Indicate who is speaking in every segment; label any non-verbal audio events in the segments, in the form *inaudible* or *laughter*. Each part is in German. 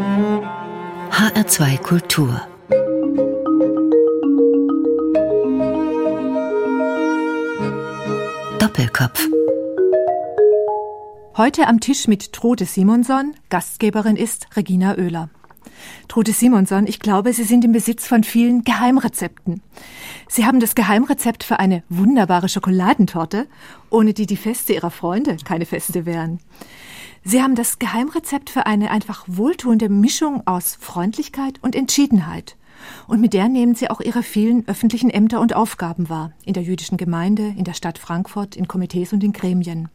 Speaker 1: HR2 Kultur Doppelkopf
Speaker 2: Heute am Tisch mit Trude Simonson, Gastgeberin ist Regina Oehler. Trude Simonson, ich glaube, Sie sind im Besitz von vielen Geheimrezepten. Sie haben das Geheimrezept für eine wunderbare Schokoladentorte, ohne die die Feste Ihrer Freunde keine Feste wären. Sie haben das Geheimrezept für eine einfach wohltuende Mischung aus Freundlichkeit und Entschiedenheit. Und mit der nehmen Sie auch Ihre vielen öffentlichen Ämter und Aufgaben wahr. In der jüdischen Gemeinde, in der Stadt Frankfurt, in Komitees und in Gremien.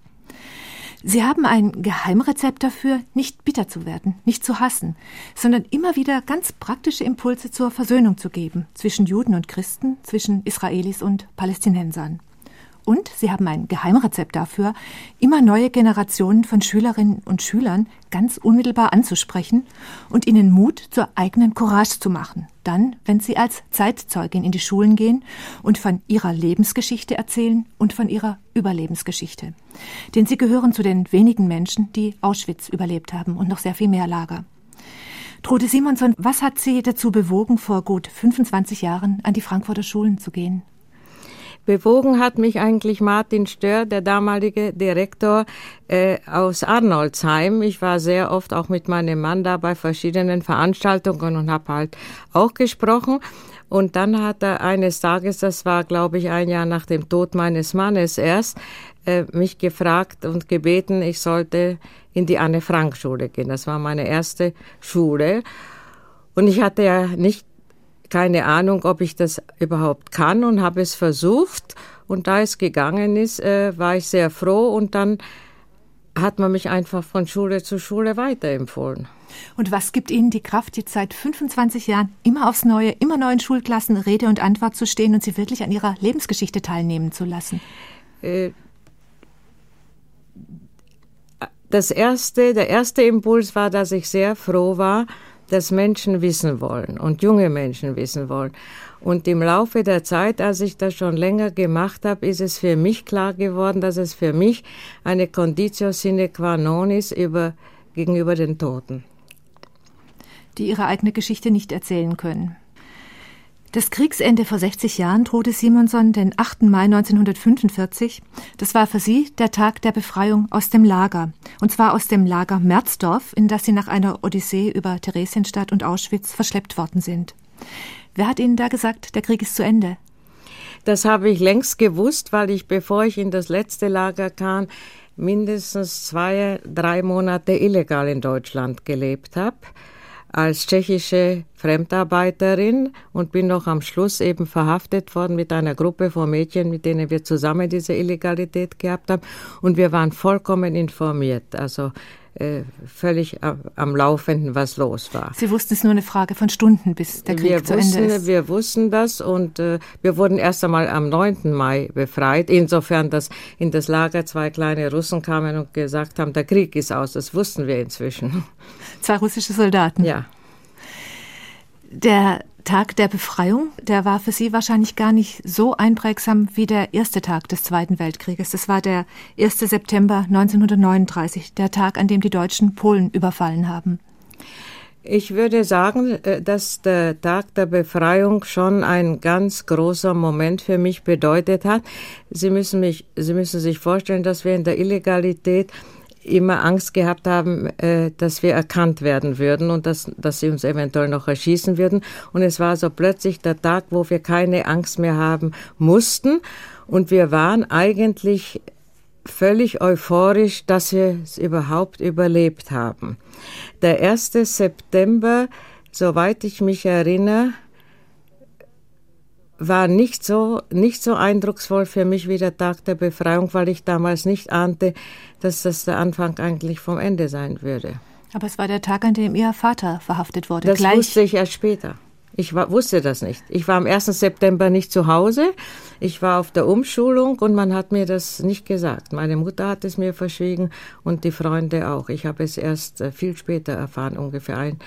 Speaker 2: Sie haben ein Geheimrezept dafür, nicht bitter zu werden, nicht zu hassen, sondern immer wieder ganz praktische Impulse zur Versöhnung zu geben zwischen Juden und Christen, zwischen Israelis und Palästinensern. Und sie haben ein Geheimrezept dafür, immer neue Generationen von Schülerinnen und Schülern ganz unmittelbar anzusprechen und ihnen Mut zur eigenen Courage zu machen. Dann, wenn sie als Zeitzeugin in die Schulen gehen und von ihrer Lebensgeschichte erzählen und von ihrer Überlebensgeschichte. Denn sie gehören zu den wenigen Menschen, die Auschwitz überlebt haben und noch sehr viel mehr Lager. Trude Simonson, was hat Sie dazu bewogen, vor gut 25 Jahren an die Frankfurter Schulen zu gehen?
Speaker 3: Bewogen hat mich eigentlich Martin Stör, der damalige Direktor äh, aus Arnoldsheim. Ich war sehr oft auch mit meinem Mann da bei verschiedenen Veranstaltungen und habe halt auch gesprochen. Und dann hat er eines Tages, das war glaube ich ein Jahr nach dem Tod meines Mannes erst, äh, mich gefragt und gebeten, ich sollte in die Anne-Frank-Schule gehen. Das war meine erste Schule. Und ich hatte ja nicht keine Ahnung, ob ich das überhaupt kann und habe es versucht. Und da es gegangen ist, äh, war ich sehr froh und dann hat man mich einfach von Schule zu Schule weiterempfohlen.
Speaker 2: Und was gibt Ihnen die Kraft, jetzt seit 25 Jahren immer aufs Neue, immer neuen Schulklassen Rede und Antwort zu stehen und sie wirklich an ihrer Lebensgeschichte teilnehmen zu lassen? Äh,
Speaker 3: das erste, der erste Impuls war, dass ich sehr froh war, dass Menschen wissen wollen und junge Menschen wissen wollen. Und im Laufe der Zeit, als ich das schon länger gemacht habe, ist es für mich klar geworden, dass es für mich eine Conditio sine qua non ist über, gegenüber den Toten.
Speaker 2: Die ihre eigene Geschichte nicht erzählen können. Das Kriegsende vor 60 Jahren drohte Simonson den 8. Mai 1945. Das war für sie der Tag der Befreiung aus dem Lager. Und zwar aus dem Lager Merzdorf, in das sie nach einer Odyssee über Theresienstadt und Auschwitz verschleppt worden sind. Wer hat Ihnen da gesagt, der Krieg ist zu Ende?
Speaker 3: Das habe ich längst gewusst, weil ich, bevor ich in das letzte Lager kam, mindestens zwei, drei Monate illegal in Deutschland gelebt habe als tschechische Fremdarbeiterin und bin noch am Schluss eben verhaftet worden mit einer Gruppe von Mädchen, mit denen wir zusammen diese Illegalität gehabt haben. Und wir waren vollkommen informiert. Also äh, völlig am Laufenden, was los war.
Speaker 2: Sie wussten es nur eine Frage von Stunden, bis der Krieg
Speaker 3: wir
Speaker 2: zu
Speaker 3: wussten,
Speaker 2: Ende ist.
Speaker 3: Wir wussten das und äh, wir wurden erst einmal am 9. Mai befreit. Insofern, dass in das Lager zwei kleine Russen kamen und gesagt haben, der Krieg ist aus. Das wussten wir inzwischen.
Speaker 2: Zwei russische Soldaten.
Speaker 3: Ja.
Speaker 2: Der Tag der Befreiung, der war für Sie wahrscheinlich gar nicht so einprägsam wie der erste Tag des Zweiten Weltkrieges. Das war der 1. September 1939, der Tag, an dem die Deutschen Polen überfallen haben.
Speaker 3: Ich würde sagen, äh, dass der Tag der Befreiung schon ein ganz großer Moment für mich bedeutet hat. Sie müssen mich, Sie müssen sich vorstellen, dass wir in der Illegalität immer Angst gehabt haben, äh, dass wir erkannt werden würden und dass, dass sie uns eventuell noch erschießen würden. Und es war so plötzlich der Tag, wo wir keine Angst mehr haben mussten. Und wir waren eigentlich völlig euphorisch, dass wir es überhaupt überlebt haben. Der 1. September, soweit ich mich erinnere, war nicht so, nicht so eindrucksvoll für mich wie der Tag der Befreiung, weil ich damals nicht ahnte, dass das der Anfang eigentlich vom Ende sein würde.
Speaker 2: Aber es war der Tag, an dem Ihr Vater verhaftet wurde.
Speaker 3: Das Gleich wusste ich erst später. Ich war, wusste das nicht. Ich war am 1. September nicht zu Hause. Ich war auf der Umschulung und man hat mir das nicht gesagt. Meine Mutter hat es mir verschwiegen und die Freunde auch. Ich habe es erst äh, viel später erfahren, ungefähr ein,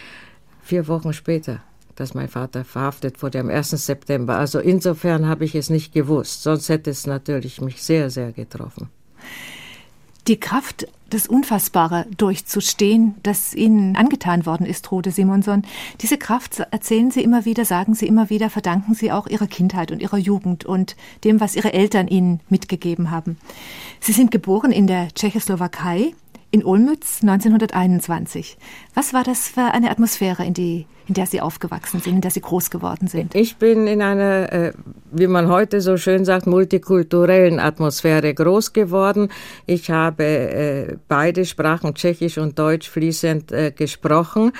Speaker 3: vier Wochen später dass mein Vater verhaftet wurde am 1. September. Also insofern habe ich es nicht gewusst, sonst hätte es natürlich mich sehr, sehr getroffen.
Speaker 2: Die Kraft, das Unfassbare durchzustehen, das Ihnen angetan worden ist, Rode Simonson, diese Kraft erzählen Sie immer wieder, sagen Sie immer wieder, verdanken Sie auch Ihrer Kindheit und Ihrer Jugend und dem, was Ihre Eltern Ihnen mitgegeben haben. Sie sind geboren in der Tschechoslowakei, in Olmütz 1921. Was war das für eine Atmosphäre, in, die, in der Sie aufgewachsen sind, in der Sie groß geworden sind?
Speaker 3: Ich bin in einer, äh, wie man heute so schön sagt, multikulturellen Atmosphäre groß geworden. Ich habe äh, beide Sprachen, Tschechisch und Deutsch, fließend äh, gesprochen.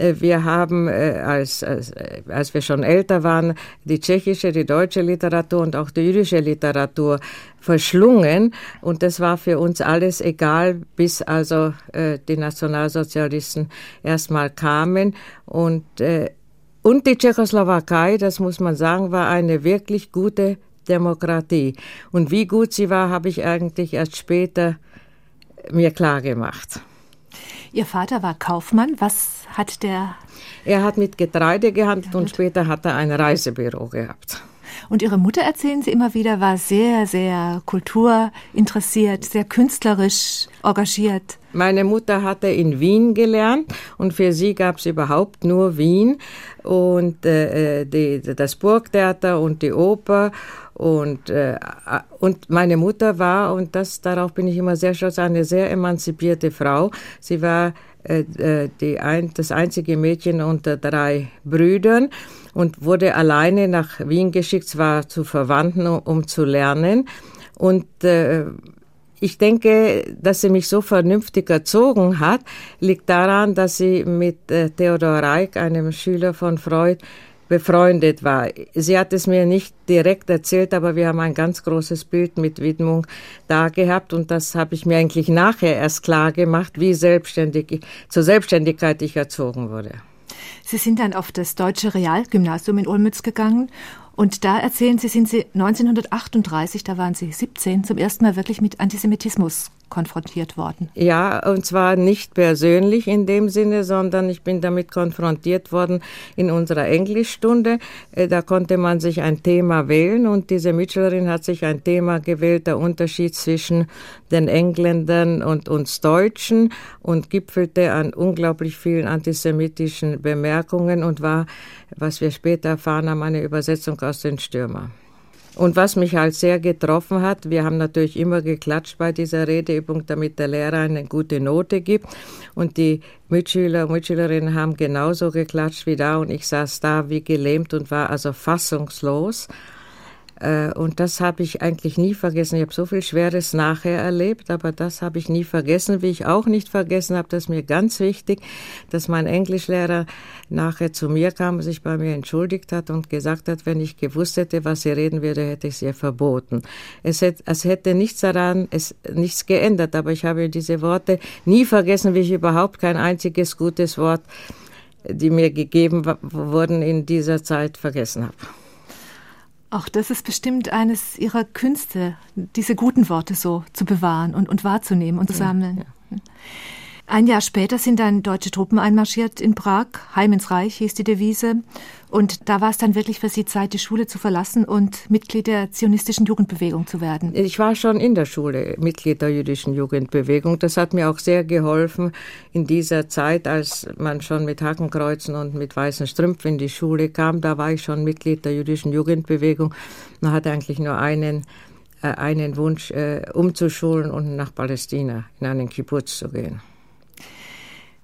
Speaker 3: Äh, wir haben, äh, als, als, äh, als wir schon älter waren, die tschechische, die deutsche Literatur und auch die jüdische Literatur verschlungen. Und das war für uns alles egal, bis also äh, die Nationalsozialisten erstmal kamen. Und, äh, und die Tschechoslowakei, das muss man sagen, war eine wirklich gute Demokratie. Und wie gut sie war, habe ich eigentlich erst später mir klar gemacht.
Speaker 2: Ihr Vater war Kaufmann. Was hat der?
Speaker 3: Er hat mit Getreide gehandelt und später hat er ein Reisebüro gehabt.
Speaker 2: Und Ihre Mutter, erzählen Sie immer wieder, war sehr, sehr kulturinteressiert, sehr künstlerisch engagiert.
Speaker 3: Meine Mutter hatte in Wien gelernt und für sie gab es überhaupt nur Wien und äh, die, das Burgtheater und die Oper und, äh, und meine Mutter war, und das, darauf bin ich immer sehr stolz, eine sehr emanzipierte Frau. Sie war äh, äh, ein, das einzige Mädchen unter drei Brüdern und wurde alleine nach Wien geschickt, zwar zu Verwandten, um, um zu lernen. Und äh, ich denke, dass sie mich so vernünftig erzogen hat, liegt daran, dass sie mit äh, Theodor Reich, einem Schüler von Freud, befreundet war. Sie hat es mir nicht direkt erzählt, aber wir haben ein ganz großes Bild mit Widmung da gehabt und das habe ich mir eigentlich nachher erst klar gemacht, wie selbstständig zur Selbstständigkeit ich erzogen wurde.
Speaker 2: Sie sind dann auf das Deutsche Realgymnasium in Olmütz gegangen und da erzählen Sie, sind Sie 1938, da waren Sie 17, zum ersten Mal wirklich mit Antisemitismus konfrontiert worden.
Speaker 3: Ja, und zwar nicht persönlich in dem Sinne, sondern ich bin damit konfrontiert worden in unserer Englischstunde. Äh, da konnte man sich ein Thema wählen und diese Mitschülerin hat sich ein Thema gewählt, der Unterschied zwischen den Engländern und uns Deutschen und gipfelte an unglaublich vielen antisemitischen Bemerkungen und war, was wir später erfahren haben, eine Übersetzung aus den Stürmer. Und was mich halt sehr getroffen hat, wir haben natürlich immer geklatscht bei dieser Redeübung, damit der Lehrer eine gute Note gibt. Und die Mitschüler und Mitschülerinnen haben genauso geklatscht wie da. Und ich saß da wie gelähmt und war also fassungslos. Äh, und das habe ich eigentlich nie vergessen. Ich habe so viel Schweres nachher erlebt, aber das habe ich nie vergessen. Wie ich auch nicht vergessen habe, das ist mir ganz wichtig, dass mein Englischlehrer nachher zu mir kam, sich bei mir entschuldigt hat und gesagt hat, wenn ich gewusst hätte, was sie reden würde, hätte ich es ihr verboten. Es hätte, es hätte nichts daran, es nichts geändert, aber ich habe diese Worte nie vergessen, wie ich überhaupt kein einziges gutes Wort, die mir gegeben wurden in dieser Zeit, vergessen habe.
Speaker 2: Auch das ist bestimmt eines Ihrer Künste, diese guten Worte so zu bewahren und, und wahrzunehmen und zu sammeln. Ja, ja. Ein Jahr später sind dann deutsche Truppen einmarschiert in Prag. Heim ins Reich hieß die Devise. Und da war es dann wirklich für Sie Zeit, die Schule zu verlassen und Mitglied der zionistischen Jugendbewegung zu werden.
Speaker 3: Ich war schon in der Schule Mitglied der jüdischen Jugendbewegung. Das hat mir auch sehr geholfen in dieser Zeit, als man schon mit Hakenkreuzen und mit weißen Strümpfen in die Schule kam. Da war ich schon Mitglied der jüdischen Jugendbewegung. Man hatte eigentlich nur einen äh, einen Wunsch, äh, umzuschulen und nach Palästina in einen Kibbutz zu gehen.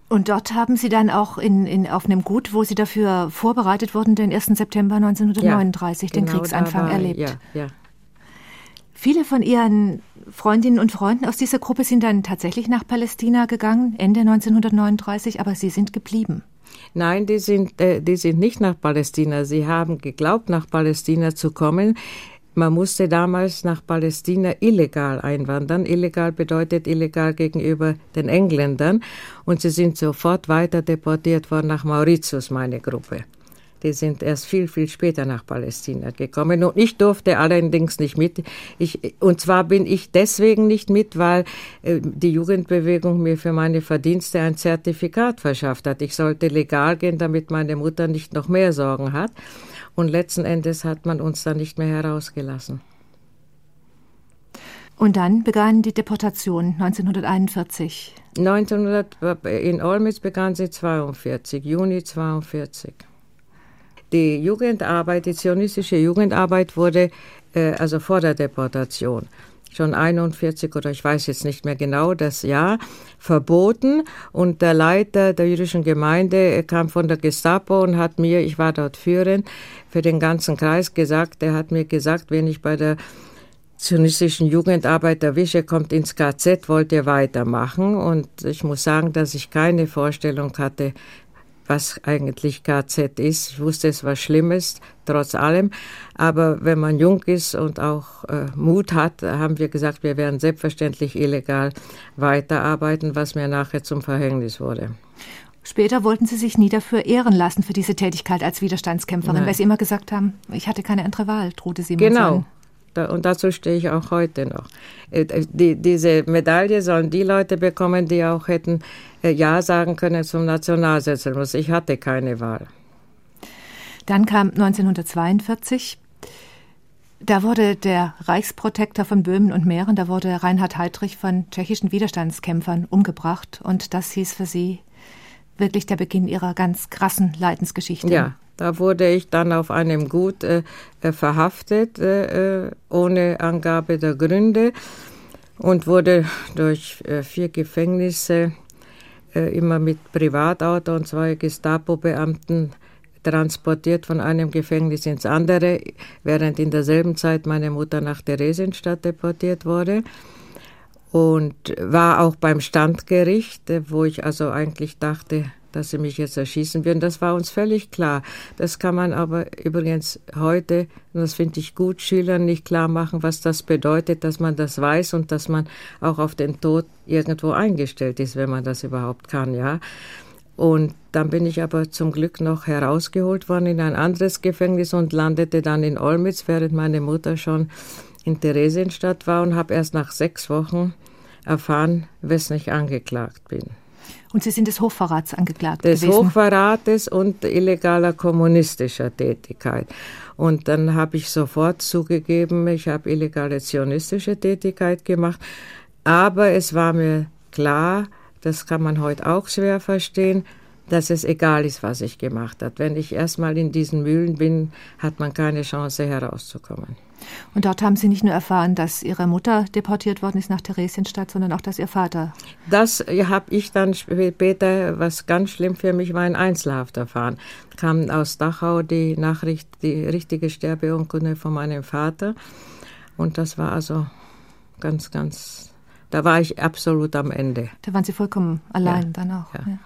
Speaker 2: Und dort haben Sie dann auch in, in, auf einem Gut, wo Sie dafür vorbereitet wurden, den 1. September 1939, ja, den genau Kriegsanfang erlebt. Ja, ja. Viele von Ihren Freundinnen und Freunden aus dieser Gruppe sind dann tatsächlich nach Palästina gegangen, Ende 1939, aber Sie sind geblieben.
Speaker 3: Nein, die sind, äh, die sind nicht nach Palästina. Sie haben geglaubt, nach Palästina zu kommen. Man musste damals nach Palästina illegal einwandern. Illegal bedeutet illegal gegenüber den Engländern. Und sie sind sofort weiter deportiert worden nach Mauritius, meine Gruppe. Die sind erst viel, viel später nach Palästina gekommen. Und ich durfte allerdings nicht mit. Ich, und zwar bin ich deswegen nicht mit, weil äh, die Jugendbewegung mir für meine Verdienste ein Zertifikat verschafft hat. Ich sollte legal gehen, damit meine Mutter nicht noch mehr Sorgen hat. Und letzten Endes hat man uns dann nicht mehr herausgelassen.
Speaker 2: Und dann begann die Deportation 1941.
Speaker 3: 1900, in Olmütz begann sie 42, Juni 42. Die Jugendarbeit, die zionistische Jugendarbeit wurde äh, also vor der Deportation schon 41 oder ich weiß jetzt nicht mehr genau das Jahr, verboten. Und der Leiter der jüdischen Gemeinde kam von der Gestapo und hat mir, ich war dort führend, für den ganzen Kreis gesagt, er hat mir gesagt, wenn ich bei der zionistischen Jugendarbeit erwische, kommt ins KZ, wollte weitermachen. Und ich muss sagen, dass ich keine Vorstellung hatte, was eigentlich KZ ist. Ich wusste, es war Schlimmes, trotz allem. Aber wenn man jung ist und auch äh, Mut hat, haben wir gesagt, wir werden selbstverständlich illegal weiterarbeiten, was mir nachher zum Verhängnis wurde.
Speaker 2: Später wollten Sie sich nie dafür ehren lassen für diese Tätigkeit als Widerstandskämpferin, Nein. weil Sie immer gesagt haben, ich hatte keine andere Wahl, drohte Sie
Speaker 3: mir Genau. Und dazu stehe ich auch heute noch. Äh, die, diese Medaille sollen die Leute bekommen, die auch hätten äh, Ja sagen können zum Nationalsozialismus. Ich hatte keine Wahl.
Speaker 2: Dann kam 1942. Da wurde der Reichsprotektor von Böhmen und Mähren, da wurde Reinhard Heydrich von tschechischen Widerstandskämpfern umgebracht. Und das hieß für Sie wirklich der Beginn Ihrer ganz krassen Leidensgeschichte.
Speaker 3: Ja, da wurde ich dann auf einem Gut äh, äh verhaftet, äh, äh, ohne Angabe der Gründe und wurde durch äh, vier Gefängnisse äh, immer mit Privatauto und zwei Gestapo-Beamten transportiert von einem Gefängnis ins andere, während in derselben Zeit meine Mutter nach Theresienstadt deportiert wurde. Und war auch beim Standgericht, wo ich also eigentlich dachte, dass sie mich jetzt erschießen würden. Das war uns völlig klar. Das kann man aber übrigens heute, und das finde ich gut, Schülern nicht klar machen, was das bedeutet, dass man das weiß und dass man auch auf den Tod irgendwo eingestellt ist, wenn man das überhaupt kann, ja. Und dann bin ich aber zum Glück noch herausgeholt worden in ein anderes Gefängnis und landete dann in Olmütz, während meine Mutter schon in Theresienstadt war und habe erst nach sechs Wochen erfahren, weswegen ich angeklagt bin.
Speaker 2: Und Sie sind des Hochverrats angeklagt
Speaker 3: des
Speaker 2: gewesen.
Speaker 3: Des Hochverrates und illegaler kommunistischer Tätigkeit. Und dann habe ich sofort zugegeben, ich habe illegale zionistische Tätigkeit gemacht. Aber es war mir klar, das kann man heute auch schwer verstehen, dass es egal ist, was ich gemacht habe. Wenn ich erstmal in diesen Mühlen bin, hat man keine Chance herauszukommen.
Speaker 2: Und dort haben Sie nicht nur erfahren, dass Ihre Mutter deportiert worden ist nach Theresienstadt, sondern auch, dass Ihr Vater.
Speaker 3: Das habe ich dann später, was ganz schlimm für mich war, in Einzelhaft erfahren. Kam aus Dachau die Nachricht, die richtige Sterbeurkunde von meinem Vater. Und das war also ganz, ganz, da war ich absolut am Ende.
Speaker 2: Da waren Sie vollkommen allein ja. dann auch. Ja. Ja.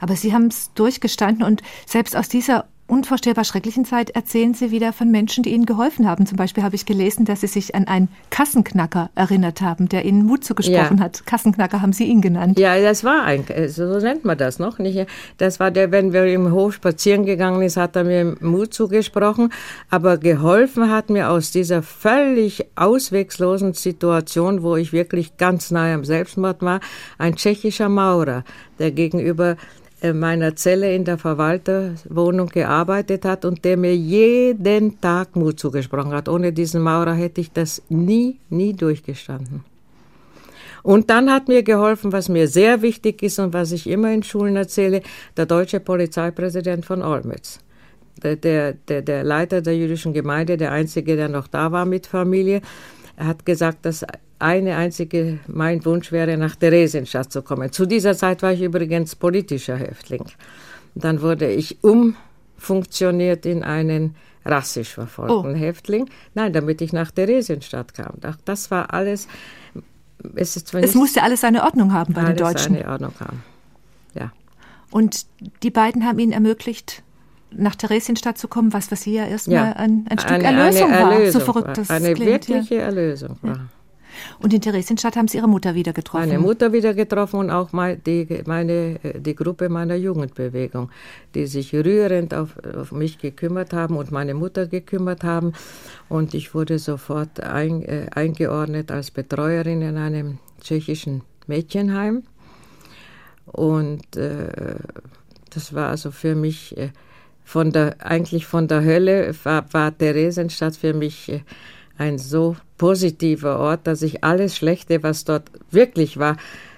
Speaker 2: Aber Sie haben es durchgestanden und selbst aus dieser unvorstellbar schrecklichen Zeit erzählen Sie wieder von Menschen, die Ihnen geholfen haben. Zum Beispiel habe ich gelesen, dass Sie sich an einen Kassenknacker erinnert haben, der Ihnen Mut zugesprochen ja. hat. Kassenknacker haben Sie ihn genannt.
Speaker 3: Ja, das war ein, so nennt man das noch. Nicht? Das war der, wenn wir im Hof spazieren gegangen ist, hat er mir Mut zugesprochen. Aber geholfen hat mir aus dieser völlig auswegslosen Situation, wo ich wirklich ganz nahe am Selbstmord war, ein tschechischer Maurer, der gegenüber äh, meiner Zelle in der Verwalterwohnung gearbeitet hat und der mir jeden Tag Mut zugesprochen hat. Ohne diesen Maurer hätte ich das nie, nie durchgestanden. Und dann hat mir geholfen, was mir sehr wichtig ist und was ich immer in Schulen erzähle, der deutsche Polizeipräsident von Olmütz. Der, der, der Leiter der jüdischen Gemeinde, der einzige, der noch da war mit Familie, hat gesagt, dass eine einzige, mein Wunsch wäre, nach Theresienstadt zu kommen. Zu dieser Zeit war ich übrigens politischer Häftling. Dann wurde ich umfunktioniert in einen rassisch verfolgten oh. Häftling. Nein, damit ich nach Theresienstadt kam. Das war alles.
Speaker 2: Es, ist es musste alles seine Ordnung haben bei den Deutschen.
Speaker 3: Seine Ordnung haben. Ja.
Speaker 2: Und die beiden haben Ihnen ermöglicht, nach Theresienstadt zu kommen, was, was hier erstmal ja. ein, ein Stück eine, Erlösung,
Speaker 3: eine Erlösung war.
Speaker 2: So
Speaker 3: verrückt das Eine klingt, wirkliche ja. Erlösung war.
Speaker 2: Und in Theresienstadt haben Sie Ihre Mutter wieder getroffen?
Speaker 3: Meine Mutter wieder getroffen und auch die, meine, die Gruppe meiner Jugendbewegung, die sich rührend auf, auf mich gekümmert haben und meine Mutter gekümmert haben. Und ich wurde sofort ein, äh, eingeordnet als Betreuerin in einem tschechischen Mädchenheim. Und äh, das war also für mich äh, von der, eigentlich von der Hölle, war, war Theresienstadt für mich äh, ein so positiver Ort, dass ich alles Schlechte, was dort wirklich war,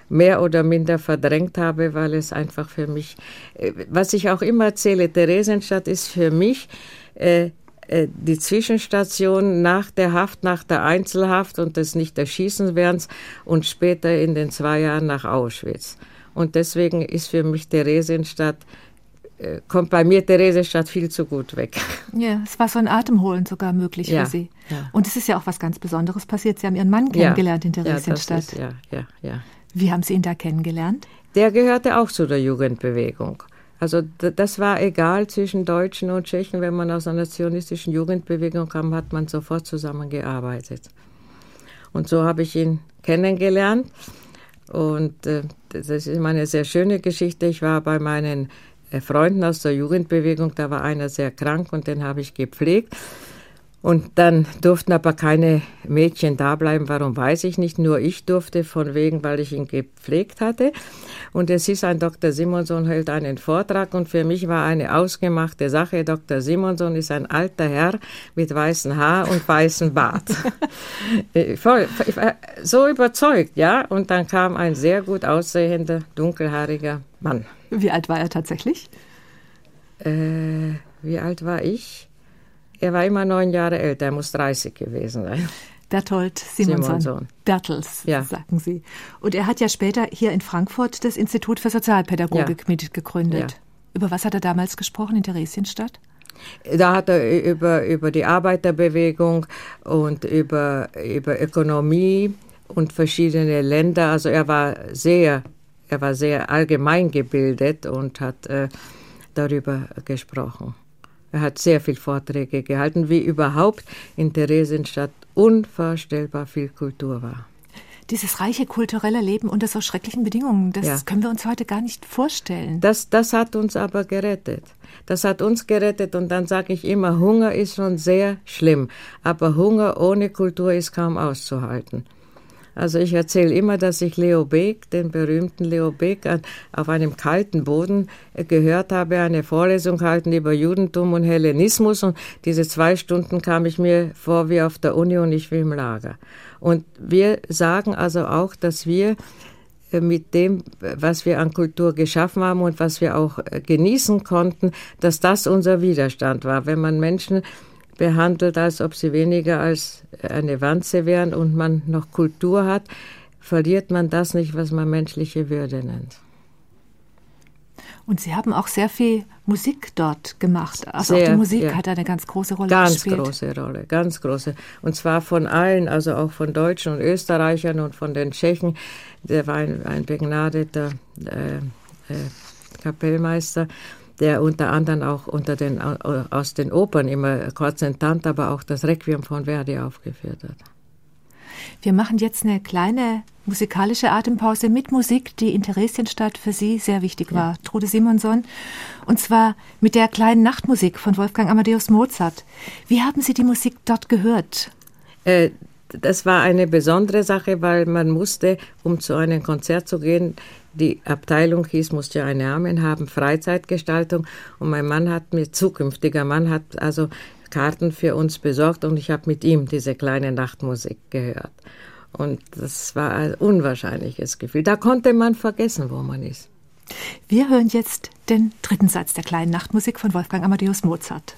Speaker 3: mehr oder minder verdrängt habe, weil es einfach für mich, äh, was ich auch immer erzähle, Theresienstadt ist für mich äh, äh, die Zwischenstation nach der Haft, nach der Einzelhaft und des Nicht-Erschießenwerdens und später in den zwei Jahren nach Auschwitz. Und deswegen ist für mich Theresienstadt kommt bei mir Theresienstadt viel zu gut weg. *laughs*
Speaker 2: Ja, es war so ein Atemholen sogar möglich ja, für Sie. Ja. Und es ist ja auch was ganz Besonderes passiert. Sie haben Ihren Mann kennengelernt ja, in Theresienstadt.
Speaker 3: Ja, ja, ja,
Speaker 2: Wie haben Sie ihn da kennengelernt?
Speaker 3: Der gehörte auch zu der Jugendbewegung. Also das war egal zwischen Deutschen und Tschechen. Wenn man aus einer zionistischen Jugendbewegung kam, hat man sofort zusammengearbeitet. Und so habe ich ihn kennengelernt. Und äh, das ist immer eine sehr schöne Geschichte. Ich war bei meinen äh, Freunden aus der Jugendbewegung, da war einer sehr krank und den habe ich gepflegt. Und dann durften aber keine Mädchen da bleiben. Warum weiß ich nicht. Nur ich durfte von wegen, weil ich ihn gepflegt hatte. Und es ist ein Dr. Simonson hält einen Vortrag und für mich war eine ausgemachte Sache. Dr. Simonson ist ein alter Herr mit weißem Haar und weißem Bart. *laughs* Voll, ich war so überzeugt, ja. Und dann kam ein sehr gut aussehender, dunkelhaariger Mann.
Speaker 2: Wie alt war er tatsächlich?
Speaker 3: Äh, wie alt war ich? Er war immer neun Jahre älter, er muss 30 gewesen sein.
Speaker 2: Berthold Simonson. Simonson. Bertels, ja. sagen Sie. Und er hat ja später hier in Frankfurt das Institut für Sozialpädagogik ja. mitgegründet. Ja. Über was hat er damals gesprochen in Theresienstadt?
Speaker 3: Da hat er über, über die Arbeiterbewegung und über, über Ökonomie und verschiedene Länder. Also er war sehr, er war sehr allgemein gebildet und hat äh, darüber gesprochen. Er hat sehr viele Vorträge gehalten, wie überhaupt in Theresienstadt unvorstellbar viel Kultur war.
Speaker 2: Dieses reiche kulturelle Leben unter so schrecklichen Bedingungen, das ja. können wir uns heute gar nicht vorstellen.
Speaker 3: Das, das hat uns aber gerettet. Das hat uns gerettet und dann sage ich immer, Hunger ist schon sehr schlimm, aber Hunger ohne Kultur ist kaum auszuhalten. Also ich erzähle immer, dass ich Leo Beck, den berühmten Leo Beck, auf einem kalten Boden äh, gehört habe, eine Vorlesung halten über Judentum und Hellenismus. Und diese zwei Stunden kam ich mir vor wie auf der Uni und ich wie im Lager. Und wir sagen also auch, dass wir äh, mit dem, was wir an Kultur geschaffen haben und was wir auch äh, genießen konnten, dass das unser Widerstand war. Wenn man Menschen behandelt, als ob sie weniger als eine Wanze wären und man noch Kultur hat, verliert man das nicht, was man menschliche Würde nennt.
Speaker 2: Und Sie haben auch sehr viel Musik dort gemacht. Also sehr, auch die Musik ja. hat eine ganz große Rolle ganz gespielt.
Speaker 3: Ganz große Rolle, ganz große. Und zwar von allen, also auch von Deutschen und Österreichern und von den Tschechen. Der war ein, ein begnadeter äh, äh, Kapellmeister der unter anderem auch unter den, aus den Opern immer Korzentant, aber auch das Requiem von Verdi aufgeführt hat.
Speaker 2: Wir machen jetzt eine kleine musikalische Atempause mit Musik, die in Theresienstadt für Sie sehr wichtig ja. war, Trude Simonson. Und zwar mit der kleinen Nachtmusik von Wolfgang Amadeus Mozart. Wie haben Sie die Musik dort gehört?
Speaker 3: Äh, das war eine besondere Sache, weil man musste, um zu einem Konzert zu gehen, die Abteilung hieß, musste ja einen Namen haben, Freizeitgestaltung. Und mein Mann hat mir, zukünftiger Mann hat also Karten für uns besorgt und ich habe mit ihm diese kleine Nachtmusik gehört. Und das war ein unwahrscheinliches Gefühl. Da konnte man vergessen, wo man ist.
Speaker 2: Wir hören jetzt den dritten Satz der kleinen Nachtmusik von Wolfgang Amadeus Mozart.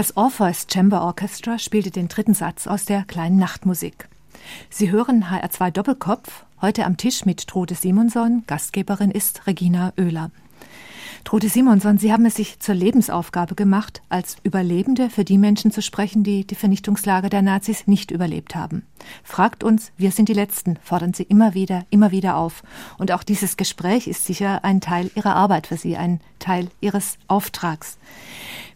Speaker 2: Das Orpheus Chamber Orchestra spielte den dritten Satz aus der kleinen Nachtmusik. Sie hören HR2 Doppelkopf, heute am Tisch mit Trude Simonson, Gastgeberin ist Regina Oehler. Trude Simonson, Sie haben es sich zur Lebensaufgabe gemacht, als Überlebende für die Menschen zu sprechen, die die Vernichtungslager der Nazis nicht überlebt haben. Fragt uns, wir sind die Letzten, fordern Sie immer wieder, immer wieder auf. Und auch dieses Gespräch ist sicher ein Teil Ihrer Arbeit für Sie, ein Teil Ihres Auftrags.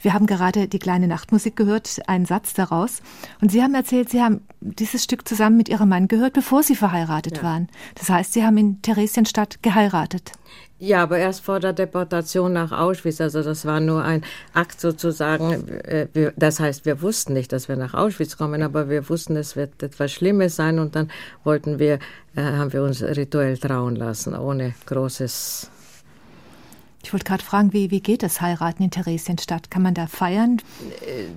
Speaker 2: Wir haben gerade die kleine Nachtmusik gehört, einen Satz daraus. Und Sie haben erzählt, Sie haben dieses Stück zusammen mit Ihrem Mann gehört, bevor Sie verheiratet ja. waren. Das heißt, Sie haben in Theresienstadt geheiratet.
Speaker 3: Ja, aber erst vor der Deportation nach Auschwitz. Also das war nur ein Akt sozusagen. Äh, das heißt, wir wussten nicht, dass wir nach Auschwitz kommen, aber wir wussten, es wird etwas Schlimmes sein und dann wollten wir, äh, haben wir uns rituell trauen lassen, ohne großes
Speaker 2: ich wollte gerade fragen, wie, wie geht das Heiraten in Theresienstadt? Kann man da feiern?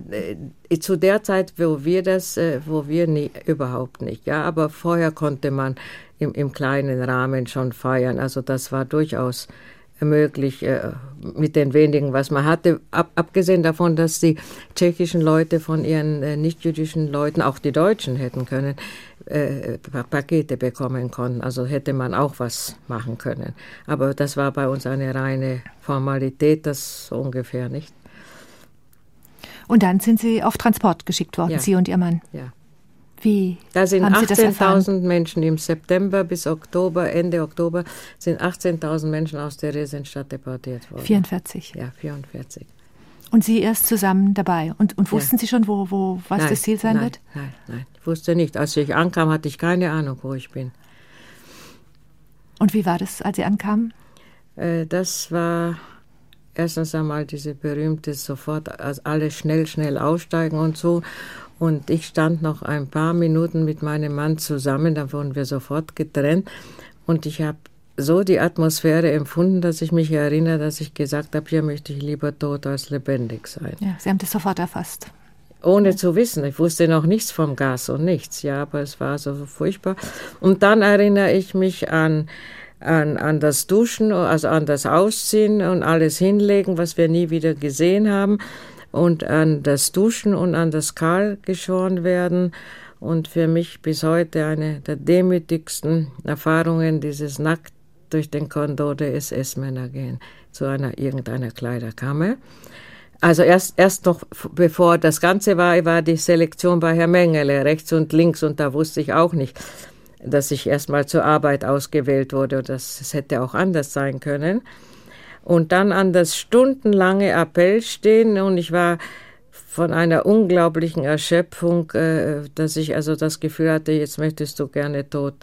Speaker 3: Äh, äh, zu der Zeit, wo wir das, äh, wo wir nie, überhaupt nicht, ja, aber vorher konnte man im, im kleinen Rahmen schon feiern. Also das war durchaus möglich äh, mit den wenigen, was man hatte. Ab, abgesehen davon, dass die tschechischen Leute von ihren äh, nichtjüdischen Leuten, auch die Deutschen hätten können, äh, Pakete bekommen konnten. Also hätte man auch was machen können. Aber das war bei uns eine reine Formalität, das so ungefähr nicht.
Speaker 2: Und dann sind Sie auf Transport geschickt worden, ja. Sie und Ihr Mann?
Speaker 3: Ja.
Speaker 2: Wie?
Speaker 3: Da sind 18.000 Menschen im September bis Oktober, Ende Oktober, sind 18.000 Menschen aus der Residenstadt deportiert worden.
Speaker 2: 44.
Speaker 3: Ja, 44.
Speaker 2: Und Sie erst zusammen dabei. Und, und wussten ja. Sie schon, wo, wo was nein, das Ziel sein
Speaker 3: nein,
Speaker 2: wird?
Speaker 3: Nein, nein, ich wusste nicht. Als ich ankam, hatte ich keine Ahnung, wo ich bin.
Speaker 2: Und wie war das, als Sie ankamen?
Speaker 3: Äh, das war erstens einmal diese berühmte sofort, also alle schnell, schnell aussteigen und so. Und ich stand noch ein paar Minuten mit meinem Mann zusammen, dann wurden wir sofort getrennt. Und ich habe so die Atmosphäre empfunden, dass ich mich erinnere, dass ich gesagt habe, hier möchte ich lieber tot als lebendig sein.
Speaker 2: Ja, Sie haben das sofort erfasst.
Speaker 3: Ohne ja. zu wissen. Ich wusste noch nichts vom Gas und nichts, ja, aber es war so furchtbar. Und dann erinnere ich mich an, an, an das Duschen, also an das Ausziehen und alles hinlegen, was wir nie wieder gesehen haben und an das Duschen und an das Kahl geschoren werden. Und für mich bis heute eine der demütigsten Erfahrungen, dieses nackt durch den Kondor der SS-Männer gehen, zu einer irgendeiner Kleiderkammer. Also erst, erst noch bevor das Ganze war, war die Selektion bei Herr Mengele rechts und links und da wusste ich auch nicht, dass ich erstmal zur Arbeit ausgewählt wurde und das, das hätte auch anders sein können und dann an das stundenlange Appell stehen und ich war von einer unglaublichen Erschöpfung, äh, dass ich also das Gefühl hatte, jetzt möchtest du gerne tot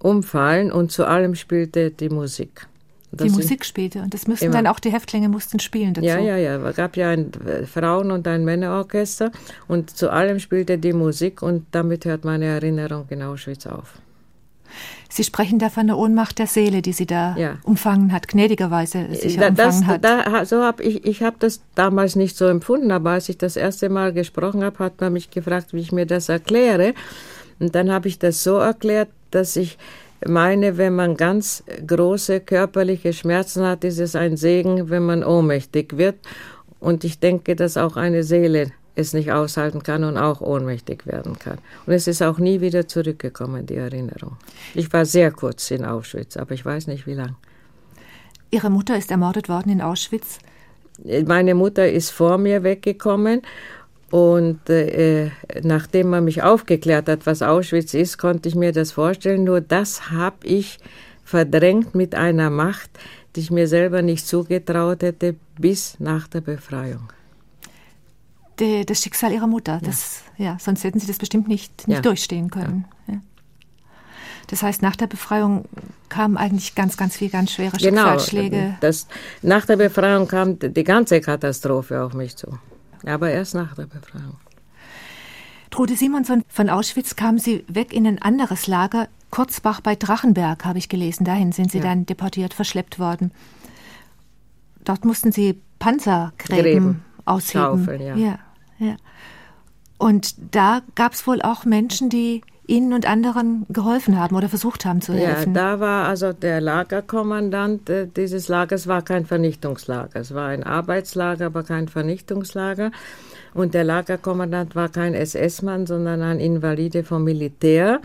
Speaker 3: umfallen und zu allem spielte die Musik.
Speaker 2: Das die Musik spielte und das müssten immer. dann auch die Häftlinge mussten spielen dazu.
Speaker 3: Ja, ja, ja. Es gab ja ein äh, Frauen- und ein Männerorchester und zu allem spielte die Musik und damit hört meine Erinnerung in Auschwitz auf.
Speaker 2: Sie sprechen da von der Ohnmacht der Seele, die Sie da ja. umfangen hat, gnädigerweise sicher
Speaker 3: da,
Speaker 2: umfangen hat.
Speaker 3: Da, so hab ich ich habe das damals nicht so empfunden, aber als ich das erste Mal gesprochen habe, hat man mich gefragt, wie ich mir das erkläre. Und dann habe ich das so erklärt, dass ich meine, wenn man ganz große körperliche Schmerzen hat, ist es ein Segen, wenn man ohnmächtig wird. Und ich denke, dass auch eine Seele es nicht aushalten kann und auch ohnmächtig werden kann. Und es ist auch nie wieder zurückgekommen, die Erinnerung. Ich war sehr kurz in Auschwitz, aber ich weiß nicht wie lang.
Speaker 2: Ihre Mutter ist ermordet worden in Auschwitz?
Speaker 3: Meine Mutter ist vor mir weggekommen und äh, nachdem man mich aufgeklärt hat, was Auschwitz ist, konnte ich mir das vorstellen. Nur das habe ich verdrängt mit einer Macht, die ich mir selber nicht zugetraut hätte, bis nach der Befreiung
Speaker 2: die, das Schicksal ihrer Mutter. Das, ja. ja. sonst hätten sie das bestimmt nicht, nicht ja. durchstehen können. Ja. Das heißt, nach der Befreiung kamen eigentlich ganz, ganz viele ganz schwere genau, Schicksalsschläge.
Speaker 3: Das, nach der Befreiung kam die ganze Katastrophe auf mich zu. Aber erst nach der Befreiung.
Speaker 2: Trude Simonson, von Auschwitz kamen Sie weg in ein anderes Lager, Kurzbach bei Drachenberg, habe ich gelesen. Dahin sind Sie ja. dann deportiert, verschleppt worden. Dort mussten Sie Panzergräben Gräben. ausheben.
Speaker 3: Schaufeln, ja.
Speaker 2: ja. Ja. Und da gab es wohl auch Menschen, die Ihnen und anderen geholfen haben oder versucht haben zu helfen.
Speaker 3: Ja, da war also der Lagerkommandant äh, dieses Lagers war kein Vernichtungslager. Es war ein Arbeitslager, aber kein Vernichtungslager. Und der Lagerkommandant war kein SS-Mann, sondern ein Invalide vom Militär.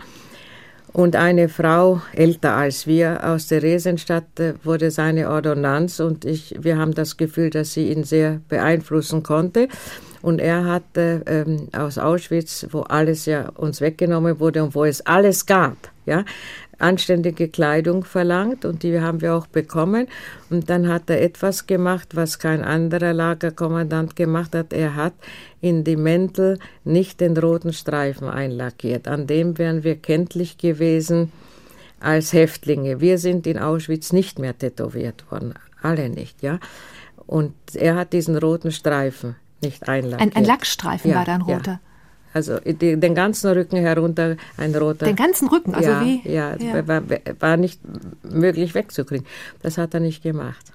Speaker 3: Und eine Frau, älter als wir, aus Theresienstadt, äh, wurde seine Ordonnanz und ich, wir haben das Gefühl, dass sie ihn sehr beeinflussen konnte. Und er hatte ähm, aus Auschwitz, wo alles ja uns weggenommen wurde und wo es alles gab, ja, anständige Kleidung verlangt und die haben wir auch bekommen. Und dann hat er etwas gemacht, was kein anderer Lagerkommandant gemacht hat. Er hat in die Mäntel nicht den roten Streifen einlackiert. An dem wären wir kenntlich gewesen als Häftlinge. Wir sind in Auschwitz nicht mehr tätowiert worden. Alle nicht, ja. Und er hat diesen roten Streifen nicht einlackiert.
Speaker 2: Ein, ein Lackstreifen ja, war da ein roter. Ja.
Speaker 3: Also die, den ganzen Rücken herunter ein roter.
Speaker 2: Den ganzen Rücken, also
Speaker 3: ja,
Speaker 2: wie?
Speaker 3: Ja, ja. War, war nicht möglich wegzukriegen. Das hat er nicht gemacht.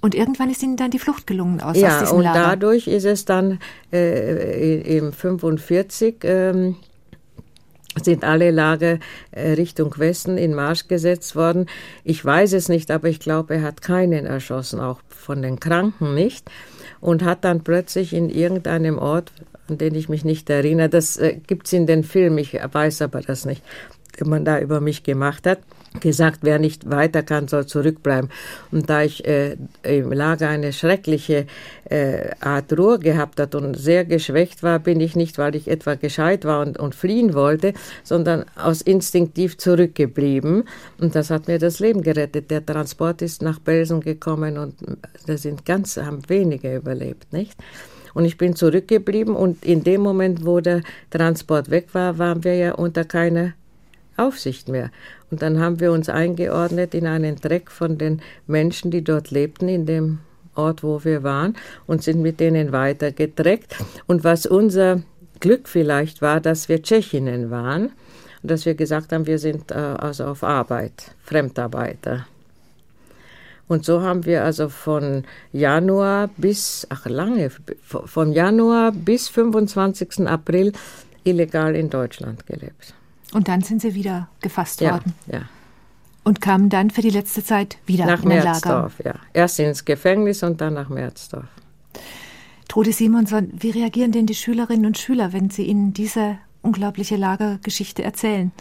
Speaker 2: Und irgendwann ist ihnen dann die Flucht gelungen aus,
Speaker 3: ja,
Speaker 2: aus diesem
Speaker 3: und
Speaker 2: Lager.
Speaker 3: dadurch ist es dann äh, im 45 ähm, sind alle Lager äh, Richtung Westen in Marsch gesetzt worden. Ich weiß es nicht, aber ich glaube, er hat keinen erschossen, auch von den Kranken nicht. Und hat dann plötzlich in irgendeinem Ort, an den ich mich nicht erinnere. Das äh, gibt es in den Film, ich weiß aber das nicht, den man da über mich gemacht hat gesagt, wer nicht weiter kann, soll zurückbleiben. Und da ich äh, im Lager eine schreckliche äh, Art Ruhe gehabt hat und sehr geschwächt war, bin ich nicht, weil ich etwa gescheit war und, und fliehen wollte, sondern aus instinktiv zurückgeblieben. Und das hat mir das Leben gerettet. Der Transport ist nach Belsen gekommen und da sind ganz, haben wenige überlebt, nicht? Und ich bin zurückgeblieben und in dem Moment, wo der Transport weg war, waren wir ja unter keiner Aufsicht mehr. Und dann haben wir uns eingeordnet in einen Dreck von den Menschen, die dort lebten, in dem Ort, wo wir waren, und sind mit denen weitergedreckt. Und was unser Glück vielleicht war, dass wir Tschechinnen waren und dass wir gesagt haben, wir sind äh, also auf Arbeit, Fremdarbeiter. Und so haben wir also von Januar bis, ach lange, von Januar bis 25. April illegal in Deutschland gelebt.
Speaker 2: Und dann sind Sie wieder gefasst
Speaker 3: ja,
Speaker 2: worden.
Speaker 3: Ja.
Speaker 2: Und kamen dann für die letzte Zeit wieder
Speaker 3: nach
Speaker 2: in ein
Speaker 3: Merzdorf,
Speaker 2: Lager.
Speaker 3: ja. Erst ins Gefängnis und dann nach Merzdorf.
Speaker 2: Trude Simonson, wie reagieren denn die Schülerinnen und Schüler, wenn Sie ihnen diese unglaubliche Lagergeschichte erzählen?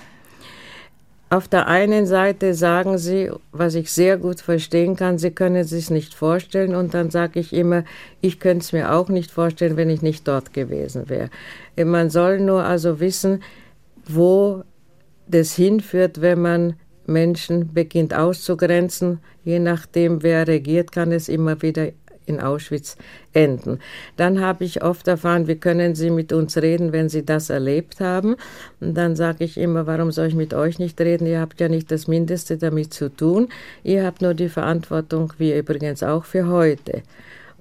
Speaker 3: Auf der einen Seite sagen sie, was ich sehr gut verstehen kann, sie können es sich nicht vorstellen. Und dann sage ich immer, ich könnte es mir auch nicht vorstellen, wenn ich nicht dort gewesen wäre. Man soll nur also wissen, wo das hinführt, wenn man Menschen beginnt auszugrenzen. Je nachdem, wer regiert, kann es immer wieder in Auschwitz enden. Dann habe ich oft erfahren, wie können Sie mit uns reden, wenn Sie das erlebt haben? Und dann sage ich immer, warum soll ich mit euch nicht reden? Ihr habt ja nicht das Mindeste damit zu tun. Ihr habt nur die Verantwortung, wie übrigens auch für heute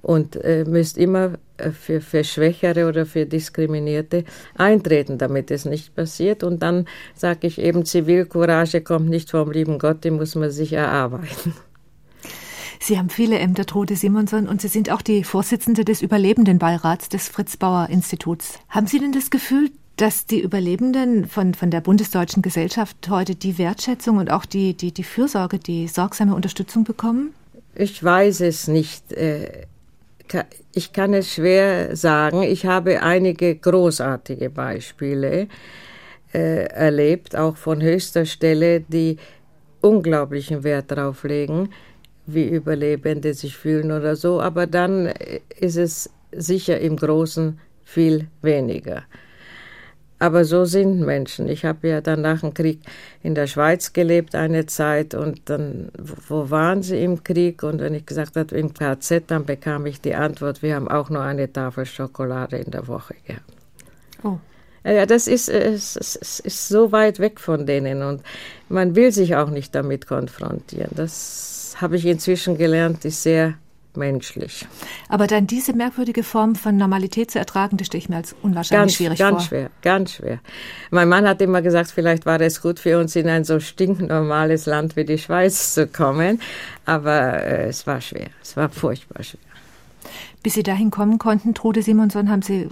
Speaker 3: und äh, müsst immer äh, für, für Schwächere oder für Diskriminierte eintreten, damit es nicht passiert. Und dann sage ich eben, Zivilcourage kommt nicht vom lieben Gott, die muss man sich erarbeiten.
Speaker 2: Sie haben viele Ämter, Trude Simonson, und Sie sind auch die Vorsitzende des Überlebendenbeirats des Fritz-Bauer-Instituts. Haben Sie denn das Gefühl, dass die Überlebenden von, von der Bundesdeutschen Gesellschaft heute die Wertschätzung und auch die, die, die Fürsorge, die sorgsame Unterstützung bekommen?
Speaker 3: Ich weiß es nicht. Äh, ich kann es schwer sagen. Ich habe einige großartige Beispiele äh, erlebt, auch von höchster Stelle, die unglaublichen Wert darauf legen, wie Überlebende sich fühlen oder so. Aber dann ist es sicher im Großen viel weniger. Aber so sind Menschen. Ich habe ja dann nach dem Krieg in der Schweiz gelebt eine Zeit und dann, wo waren Sie im Krieg? Und wenn ich gesagt habe, im KZ, dann bekam ich die Antwort, wir haben auch nur eine Tafel Schokolade in der Woche gehabt. Oh. Ja, das ist, es, es ist so weit weg von denen und man will sich auch nicht damit konfrontieren. Das habe ich inzwischen gelernt, ist sehr menschlich.
Speaker 2: Aber dann diese merkwürdige Form von Normalität zu ertragen, das stelle ich mir als unwahrscheinlich
Speaker 3: ganz,
Speaker 2: schwierig
Speaker 3: ganz
Speaker 2: vor.
Speaker 3: Ganz schwer, ganz schwer. Mein Mann hat immer gesagt, vielleicht war es gut für uns, in ein so stinknormales Land wie die Schweiz zu kommen. Aber äh, es war schwer, es war furchtbar schwer.
Speaker 2: Bis Sie dahin kommen konnten, Trude Simonson, haben Sie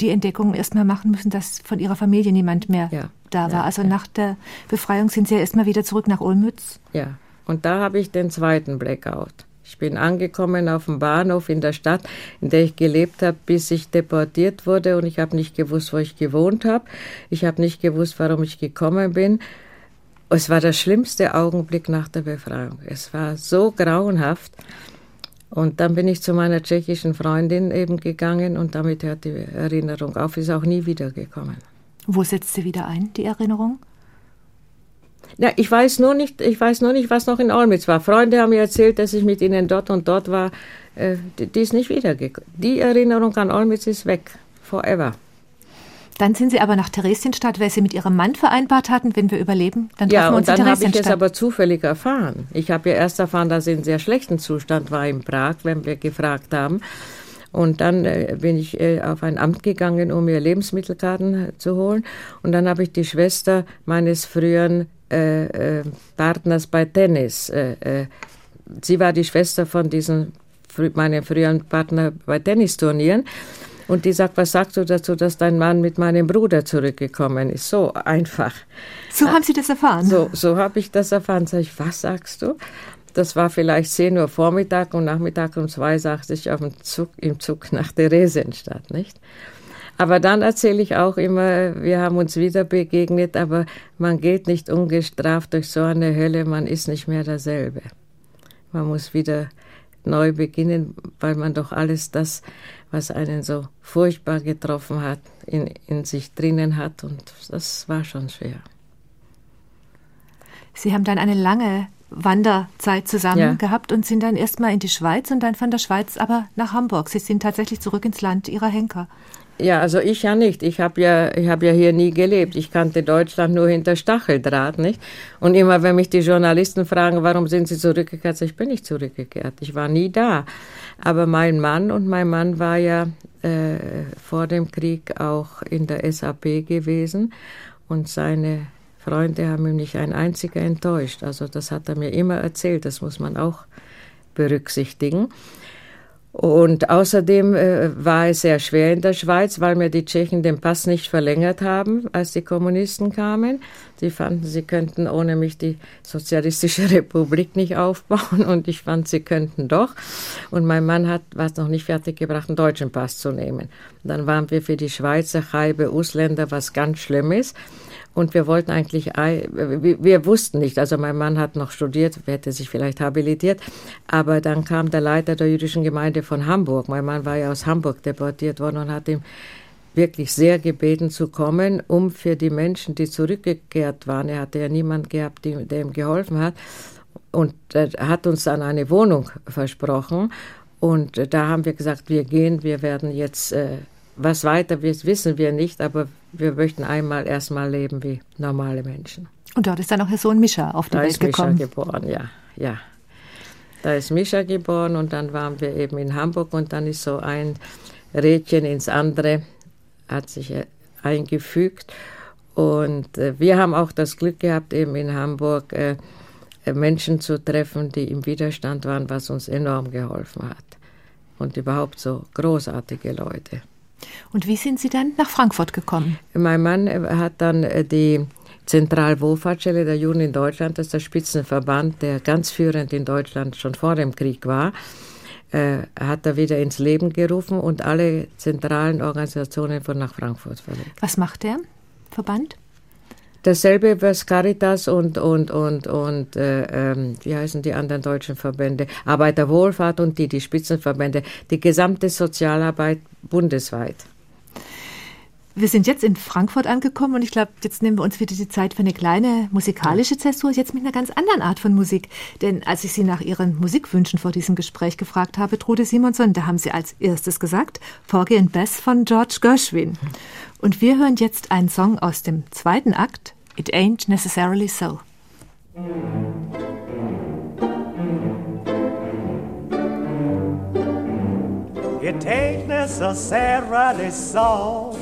Speaker 2: die Entdeckung erstmal machen müssen, dass von ihrer Familie niemand mehr
Speaker 3: Ja.
Speaker 2: da war.
Speaker 3: Ja,
Speaker 2: also
Speaker 3: ja.
Speaker 2: nach der Befreiung sind sie ja erstmal wieder zurück nach Olmütz.
Speaker 3: Ja, und da habe ich den zweiten Blackout. Ich bin angekommen auf dem Bahnhof in der Stadt, in der ich gelebt habe, bis ich deportiert wurde und ich habe nicht gewusst, wo ich gewohnt habe. Ich habe nicht gewusst, warum ich gekommen bin. Es war der schlimmste Augenblick nach der Befreiung. Es war so grauenhaft. Und dann bin ich zu meiner tschechischen Freundin eben gegangen und damit hört die Erinnerung auf, ist auch nie wiedergekommen.
Speaker 2: Wo setzt sie wieder ein, die Erinnerung?
Speaker 3: Ja, ich weiß nur nicht, ich weiß nur nicht, was noch in Olmütz war. Freunde haben mir erzählt, dass ich mit ihnen dort und dort war. Äh, die, die ist nicht wiedergekommen. Die Erinnerung an Olmütz ist weg. Forever.
Speaker 2: Dann sind sie aber nach Theresienstadt, weil sie mit ihrem Mann vereinbart hatten, wenn wir überleben, dann treffen
Speaker 3: Ja,
Speaker 2: wir
Speaker 3: und
Speaker 2: uns in
Speaker 3: dann habe ich es
Speaker 2: Theresienstadt.
Speaker 3: aber zufällig erfahren. Ich habe ja erst erfahren, dass sie in sehr schlechten Zustand war in Prag, wenn wir gefragt haben. Und dann äh, bin ich äh, auf ein Amt gegangen, um mir Lebensmittelkarten zu holen. Und dann habe ich die Schwester meines früheren äh, äh, Partners bei Tennis. Äh, äh, sie war die Schwester von diesem meinem früheren Partner bei Tennisturnieren. Und die sagt, was sagst du dazu, dass dein Mann mit meinem Bruder zurückgekommen ist? So einfach.
Speaker 2: so haben Sie das erfahren.
Speaker 3: So, so habe ich das erfahren. Sag ich, was sagst du? Das war vielleicht 10 Uhr Vormittag und Nachmittag um zwei sagte ich auf dem Zug, im Zug nach Theresienstadt, nicht? Aber dann erzähle ich auch immer, wir haben uns wieder begegnet, aber man geht nicht ungestraft durch so eine Hölle, man ist nicht mehr derselbe. Man muss wieder neu beginnen, weil man doch alles das, was einen so furchtbar getroffen hat, in, in sich drinnen hat und das war schon schwer.
Speaker 2: Sie haben dann eine lange Wanderzeit zusammen
Speaker 3: Ja.
Speaker 2: gehabt und sind dann erstmal in die Schweiz und dann von der Schweiz aber nach Hamburg. Sie sind tatsächlich zurück ins Land Ihrer Henker.
Speaker 3: Ja, also ich ja nicht. Ich habe ja, habe ja hier nie gelebt. Ich kannte Deutschland nur hinter Stacheldraht, nicht? Und immer, wenn mich die Journalisten fragen, warum sind Sie zurückgekehrt, sag ich, bin nicht zurückgekehrt. Ich war nie da. Aber mein Mann und mein Mann war ja äh, vor dem Krieg auch in der SAP gewesen und seine Freunde haben ihn nicht ein einziger enttäuscht. Also das hat er mir immer erzählt. Das muss man auch berücksichtigen. Und außerdem äh, war es sehr schwer in der Schweiz, weil mir die Tschechen den Pass nicht verlängert haben, als die Kommunisten kamen. Sie fanden, sie könnten ohne mich die Sozialistische *laughs* Republik nicht aufbauen und ich fand, sie könnten doch. Und mein Mann hat was noch nicht fertiggebracht, einen deutschen Pass zu nehmen. Dann waren wir für die Schweizer Scheibe Ausländer, was ganz schlimm ist. Und wir wollten eigentlich, ei- wir, wussten nicht, also mein Mann hat noch studiert, hätte sich vielleicht habilitiert, aber dann kam der Leiter der jüdischen Gemeinde von Hamburg. Mein Mann war ja aus Hamburg deportiert worden und hat ihm wirklich sehr gebeten zu kommen, um für die Menschen, die zurückgekehrt waren, er hatte ja niemand gehabt, der ihm geholfen hat, und hat uns dann eine Wohnung versprochen. Und da haben wir gesagt, wir gehen, wir werden jetzt, äh, was weiter wird, wissen wir nicht, aber wir möchten einmal erstmal leben wie normale Menschen.
Speaker 2: Und dort ist dann auch Ihr Sohn Mischa auf die
Speaker 3: Da
Speaker 2: Welt
Speaker 3: ist Mischa
Speaker 2: gekommen.
Speaker 3: geboren, ja, ja. Da ist Mischa geboren und dann waren wir eben in Hamburg und dann ist so ein Rädchen ins andere, hat sich äh, eingefügt. Und äh, wir haben auch das Glück gehabt, eben in Hamburg äh, Menschen zu treffen, die im Widerstand waren, was uns enorm geholfen hat. Und überhaupt so großartige Leute.
Speaker 2: Und wie sind Sie dann nach Frankfurt gekommen?
Speaker 3: Mein Mann äh, hat dann äh, die Zentralwohlfahrtsstelle der Juden in Deutschland, das ist der Spitzenverband, der ganz führend in Deutschland schon vor dem Krieg war, äh, hat er wieder ins Leben gerufen und alle zentralen Organisationen wurden nach Frankfurt verlegt.
Speaker 2: Was macht der Verband?
Speaker 3: Dasselbe was Caritas und, und, und, und äh, ähm, wie heißen die anderen deutschen Verbände? Arbeiterwohlfahrt und die, die Spitzenverbände, die gesamte Sozialarbeit bundesweit.
Speaker 2: Wir sind jetzt in Frankfurt angekommen und ich glaube, jetzt nehmen wir uns wieder die Zeit für eine kleine musikalische Zäsur, jetzt mit einer ganz anderen Art von Musik. Denn als ich Sie nach Ihren Musikwünschen vor diesem Gespräch gefragt habe, Trude Simonson, da haben Sie als erstes gesagt, Porgy and Bess von George Gershwin. Und wir hören jetzt einen Song aus dem zweiten Akt, It Ain't Necessarily So.
Speaker 4: It ain't necessarily so.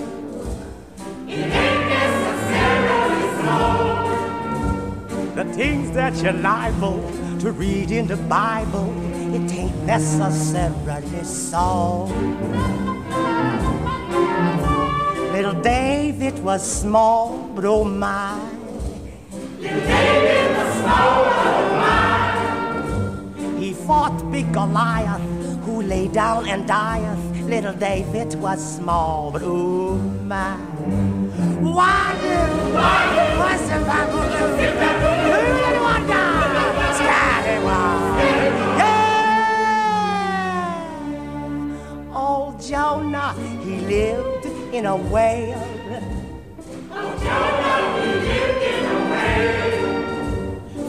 Speaker 4: The things that you're liable to read in the Bible, it ain't necessarily so. Little David was small, but oh my.
Speaker 5: Little David was small, but oh
Speaker 4: my. He fought big Goliath, who lay down and dieth. Little David was small, but oh my. Why do? Why do? What's the do? Who wonder? Scallywag. Yeah. Old Jonah, he lived in a whale.
Speaker 5: Oh, Jonah,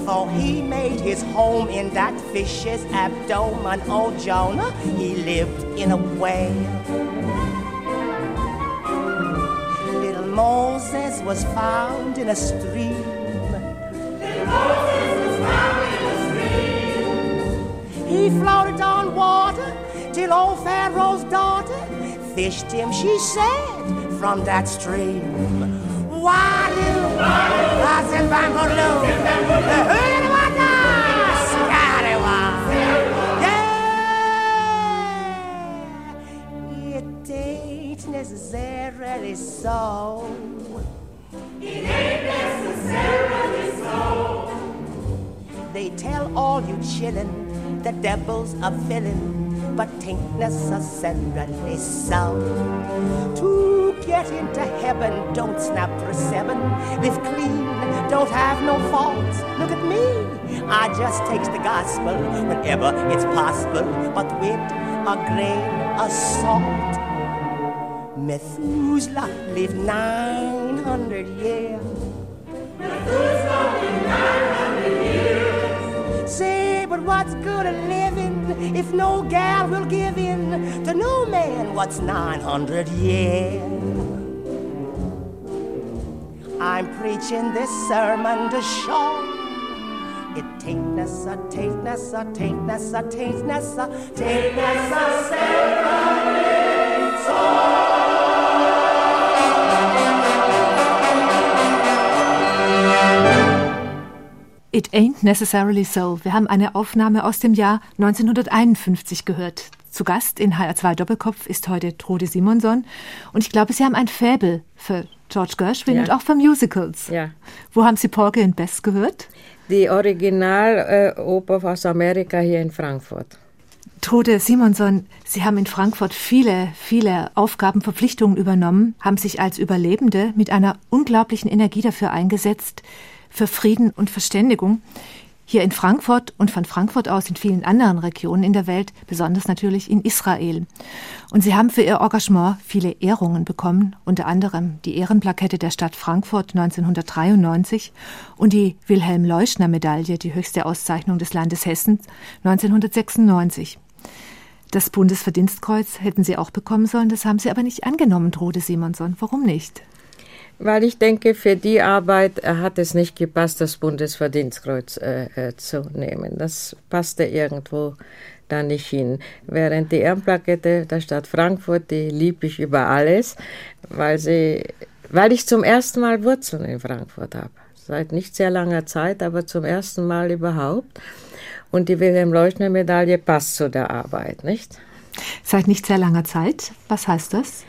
Speaker 4: For he made his home in that fish's abdomen. Oh, Jonah, he lived in a whale. Little Moses was found in a stream.
Speaker 5: Little Moses was found in a stream.
Speaker 4: He floated on water till old Pharaoh's daughter fished him, she said, from that stream. Wadu. Yeah, it ain't necessarily so.
Speaker 5: It ain't necessarily so.
Speaker 4: They tell all you chillin' the devil's a villain, but tain't necessarily so. To get into heaven, don't snap for seven. Live clean, don't have no faults. Look at me, I just takes the gospel whenever it's possible, but with a grain of salt. Methuselah lived 900 years.
Speaker 5: Methuselah lived 900 years.
Speaker 4: Say, but what's good of living if no gal will give in to no man what's 900 yeah i'm preaching this sermon to show it tain'tness a tain'tness a tain'tness a tain'tness a tain'tness a tain'tness a
Speaker 2: It Ain't Necessarily So. Wir haben eine Aufnahme aus dem Jahr 1951 gehört. Zu Gast in HR2 Doppelkopf ist heute Trude Simonson. Und ich glaube, Sie haben ein Faible für George Gershwin ja. und auch für Musicals.
Speaker 3: Ja.
Speaker 2: Wo haben Sie Porgy and Bess gehört?
Speaker 3: Die Originaloper äh, aus Amerika hier in Frankfurt.
Speaker 2: Trude Simonson, Sie haben in Frankfurt viele, viele Aufgaben, Verpflichtungen übernommen, haben sich als Überlebende mit einer unglaublichen Energie dafür eingesetzt, für Frieden und Verständigung. Hier in Frankfurt und von Frankfurt aus in vielen anderen Regionen in der Welt, besonders natürlich in Israel. Und sie haben für ihr Engagement viele Ehrungen bekommen, unter anderem die Ehrenplakette der Stadt Frankfurt 1993 und die Wilhelm Leuschner Medaille, die höchste Auszeichnung des Landes Hessen 1996. Das Bundesverdienstkreuz hätten sie auch bekommen sollen, das haben sie aber nicht angenommen, Trude Simonson. Warum nicht?
Speaker 3: Weil ich denke, für die Arbeit hat es nicht gepasst, das Bundesverdienstkreuz äh, äh, zu nehmen. Das passte irgendwo da nicht hin. Während die Ehrenplakette der Stadt Frankfurt, die lieb ich über alles, weil sie, weil ich zum ersten Mal Wurzeln in Frankfurt habe. Seit nicht sehr langer Zeit, aber zum ersten Mal überhaupt. Und die Wilhelm-Leuschner-Medaille passt zu der Arbeit, nicht?
Speaker 2: Seit nicht sehr langer Zeit? Was heißt das?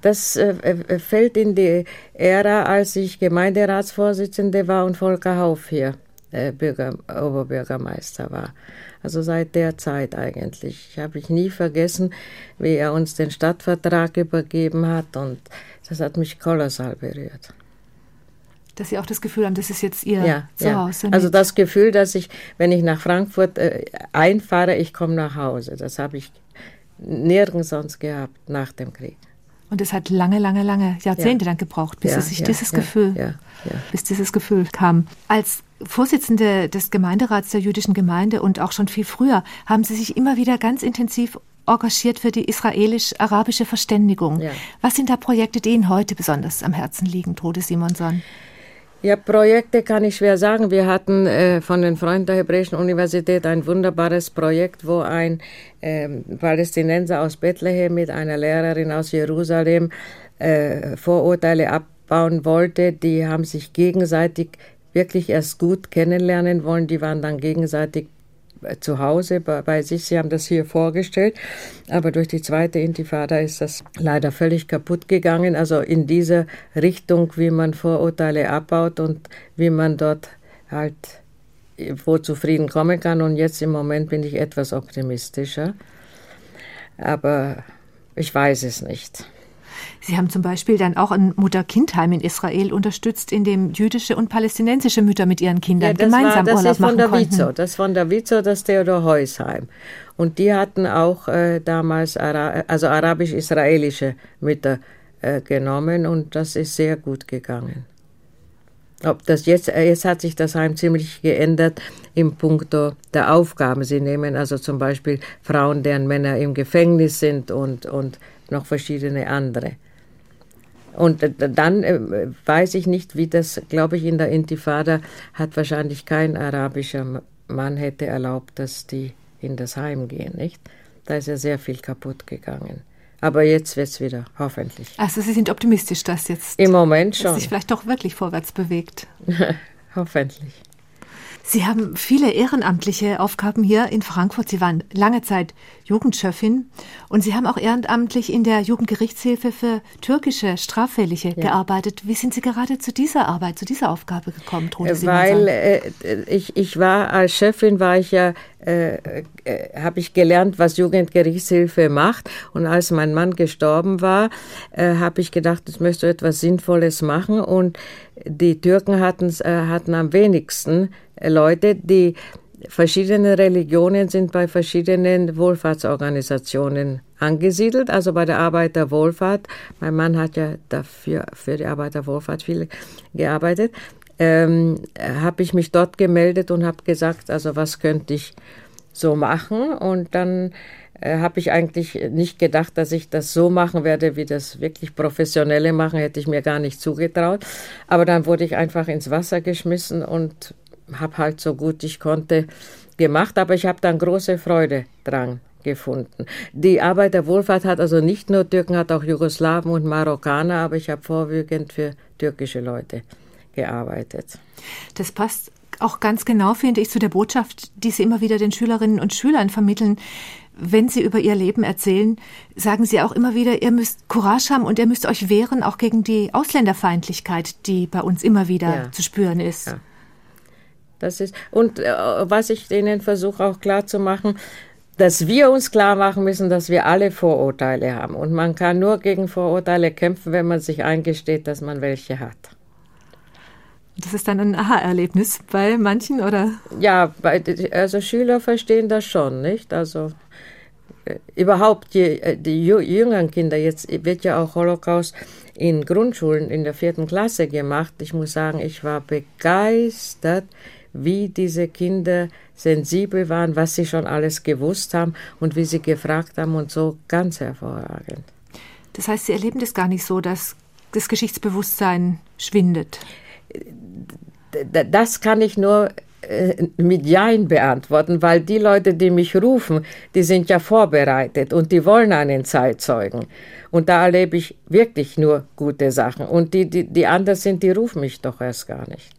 Speaker 3: Das äh, äh, fällt in die Ära, als ich Gemeinderatsvorsitzende war und Volker Hauf hier äh, Bürger, Oberbürgermeister war. Also seit der Zeit eigentlich. Ich habe ich nie vergessen, wie er uns den Stadtvertrag übergeben hat und das hat mich kolossal berührt.
Speaker 2: Dass Sie auch das Gefühl haben, das ist jetzt Ihr
Speaker 3: ja,
Speaker 2: Zuhause.
Speaker 3: Ja. Also das Gefühl, dass ich, wenn ich nach Frankfurt äh, einfahre, ich komme nach Hause. Das habe ich nirgends sonst gehabt nach dem Krieg.
Speaker 2: Und es hat lange, lange, lange Jahrzehnte ja. dann gebraucht, bis ja, es sich ja, dieses Gefühl, bis dieses Gefühl kam. Als Vorsitzende des Gemeinderats der jüdischen Gemeinde und auch schon viel früher haben Sie sich immer wieder ganz intensiv engagiert für die israelisch-arabische Verständigung. Was sind da Projekte, die Ihnen heute besonders am Herzen liegen, Trude Simonson?
Speaker 3: Ja, Projekte kann ich schwer sagen. Wir hatten äh, von den Freunden der Hebräischen Universität ein wunderbares Projekt, wo ein äh, Palästinenser aus Bethlehem mit einer Lehrerin aus Jerusalem äh, Vorurteile abbauen wollte. Die haben sich gegenseitig wirklich erst gut kennenlernen wollen. Die waren dann gegenseitig zu Hause bei, bei sich. Sie haben das hier vorgestellt, aber durch die zweite Intifada ist das leider völlig kaputt gegangen. Also in dieser Richtung, wie man Vorurteile abbaut und wie man dort halt wo zufrieden kommen kann. Und jetzt im Moment bin ich etwas optimistischer. Aber ich weiß es nicht.
Speaker 2: Sie haben zum Beispiel dann auch ein Mutter-Kind-Heim in Israel unterstützt, in dem jüdische und palästinensische Mütter mit ihren Kindern ja, gemeinsam war, das Urlaub ist
Speaker 3: von
Speaker 2: der
Speaker 3: Vizo, Das von der Vizo, das Theodor Heusheim. Und die hatten auch äh, damals Ara also arabisch-israelische Mütter äh, genommen und das ist sehr gut gegangen. Ob das jetzt, äh, jetzt hat sich das Heim ziemlich geändert im Punkto der Aufgaben. Sie nehmen also zum Beispiel Frauen, deren Männer im Gefängnis sind und, und noch verschiedene andere. Und dann äh, weiß ich nicht, wie das, glaube ich, in der Intifada hat wahrscheinlich kein arabischer Mann hätte erlaubt, dass die in das Heim gehen, nicht? Da ist ja sehr viel kaputt gegangen. Aber jetzt wird es wieder, hoffentlich.
Speaker 2: Also Sie sind optimistisch, dass jetzt
Speaker 3: im Moment schon
Speaker 2: sich vielleicht doch wirklich vorwärts bewegt. *laughs*
Speaker 3: hoffentlich.
Speaker 2: Sie haben viele ehrenamtliche Aufgaben hier in Frankfurt. Sie waren lange Zeit Jugendchefin und Sie haben auch ehrenamtlich in der Jugendgerichtshilfe für türkische Straffällige ja. gearbeitet. Wie sind Sie gerade zu dieser Arbeit, zu dieser Aufgabe gekommen,
Speaker 3: Trude Weil äh, ich, ich war als Chefin, war ich ja, äh, äh, habe ich gelernt, was Jugendgerichtshilfe macht. Und als mein Mann gestorben war, äh, habe ich gedacht, ich möchte etwas Sinnvolles machen. Und die Türken hatten, äh, hatten am wenigsten Leute, die verschiedene Religionen sind bei verschiedenen Wohlfahrtsorganisationen angesiedelt, also bei der Arbeiterwohlfahrt. Mein Mann hat ja dafür für die Arbeiterwohlfahrt viel gearbeitet. Ähm, habe ich mich dort gemeldet und habe gesagt, also was könnte ich so machen? Und dann äh, habe ich eigentlich nicht gedacht, dass ich das so machen werde, wie das wirklich Professionelle machen, hätte ich mir gar nicht zugetraut. Aber dann wurde ich einfach ins Wasser geschmissen und habe halt so gut ich konnte gemacht, aber ich habe dann große Freude dran gefunden. Die Arbeiterwohlfahrt hat also nicht nur Türken, hat auch Jugoslawen und Marokkaner, aber ich habe vorwiegend für türkische Leute gearbeitet.
Speaker 2: Das passt auch ganz genau, finde ich, zu der Botschaft, die Sie immer wieder den Schülerinnen und Schülern vermitteln. Wenn Sie über Ihr Leben erzählen, sagen Sie auch immer wieder, ihr müsst Courage haben und ihr müsst euch wehren, auch gegen die Ausländerfeindlichkeit, die bei uns immer wieder ja. zu spüren ist. Ja.
Speaker 3: Das ist, und äh, was ich denen versuche auch klar zu machen, dass wir uns klar machen müssen, dass wir alle Vorurteile haben. Und man kann nur gegen Vorurteile kämpfen, wenn man sich eingesteht, dass man welche hat.
Speaker 2: Das ist dann ein Aha-Erlebnis bei manchen, oder?
Speaker 3: Ja, bei, also Schüler verstehen das schon, nicht? Also äh, überhaupt die, äh, die jüngeren Kinder, jetzt wird ja auch Holocaust in Grundschulen in der vierten Klasse gemacht. Ich muss sagen, ich war begeistert, wie diese Kinder sensibel waren, was sie schon alles gewusst haben und wie sie gefragt haben und so ganz hervorragend.
Speaker 2: Das heißt, Sie erleben das gar nicht so, dass das Geschichtsbewusstsein schwindet?
Speaker 3: Das kann ich nur äh, mit Jein beantworten, weil die Leute, die mich rufen, die sind ja vorbereitet und die wollen einen Zeitzeugen. Und da erlebe ich wirklich nur gute Sachen. Und die, die, die anderen sind, die rufen mich doch erst gar nicht.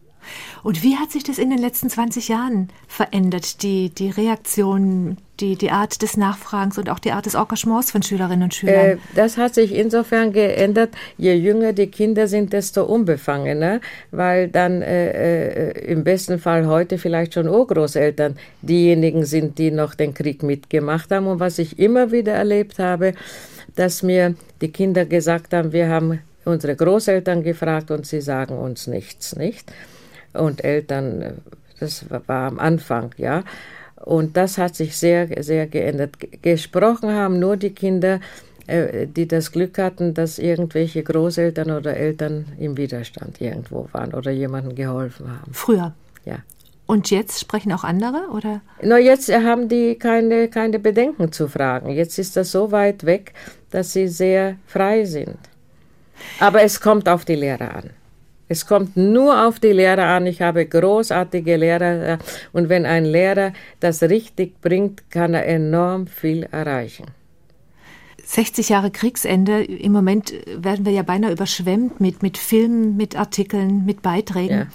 Speaker 2: Und wie hat sich das in den letzten 20 Jahren verändert, die, die Reaktion, die, die Art des Nachfragens und auch die Art des Engagements von Schülerinnen und Schülern? Äh,
Speaker 3: das hat sich insofern geändert, je jünger die Kinder sind, desto unbefangener, weil dann äh, äh, im besten Fall heute vielleicht schon Urgroßeltern diejenigen sind, die noch den Krieg mitgemacht haben. Und was ich immer wieder erlebt habe, dass mir die Kinder gesagt haben, wir haben unsere Großeltern gefragt und sie sagen uns nichts, nicht? Und Eltern, das war am Anfang, ja. Und das hat sich sehr, sehr geändert. Gesprochen haben nur die Kinder, äh, die das Glück hatten, dass irgendwelche Großeltern oder Eltern im Widerstand irgendwo waren oder jemandem geholfen haben.
Speaker 2: Früher?
Speaker 3: Ja.
Speaker 2: Und jetzt sprechen auch andere, oder?
Speaker 3: Na, jetzt haben die keine, keine Bedenken zu fragen. Jetzt ist das so weit weg, dass sie sehr frei sind. Aber es kommt auf die Lehrer an. Es kommt nur auf die Lehrer an. Ich habe großartige Lehrer und wenn ein Lehrer das richtig bringt, kann er enorm viel erreichen.
Speaker 2: 60 Jahre Kriegsende. Im Moment werden wir ja beinahe überschwemmt mit, mit Filmen, mit Artikeln, mit Beiträgen. Ja.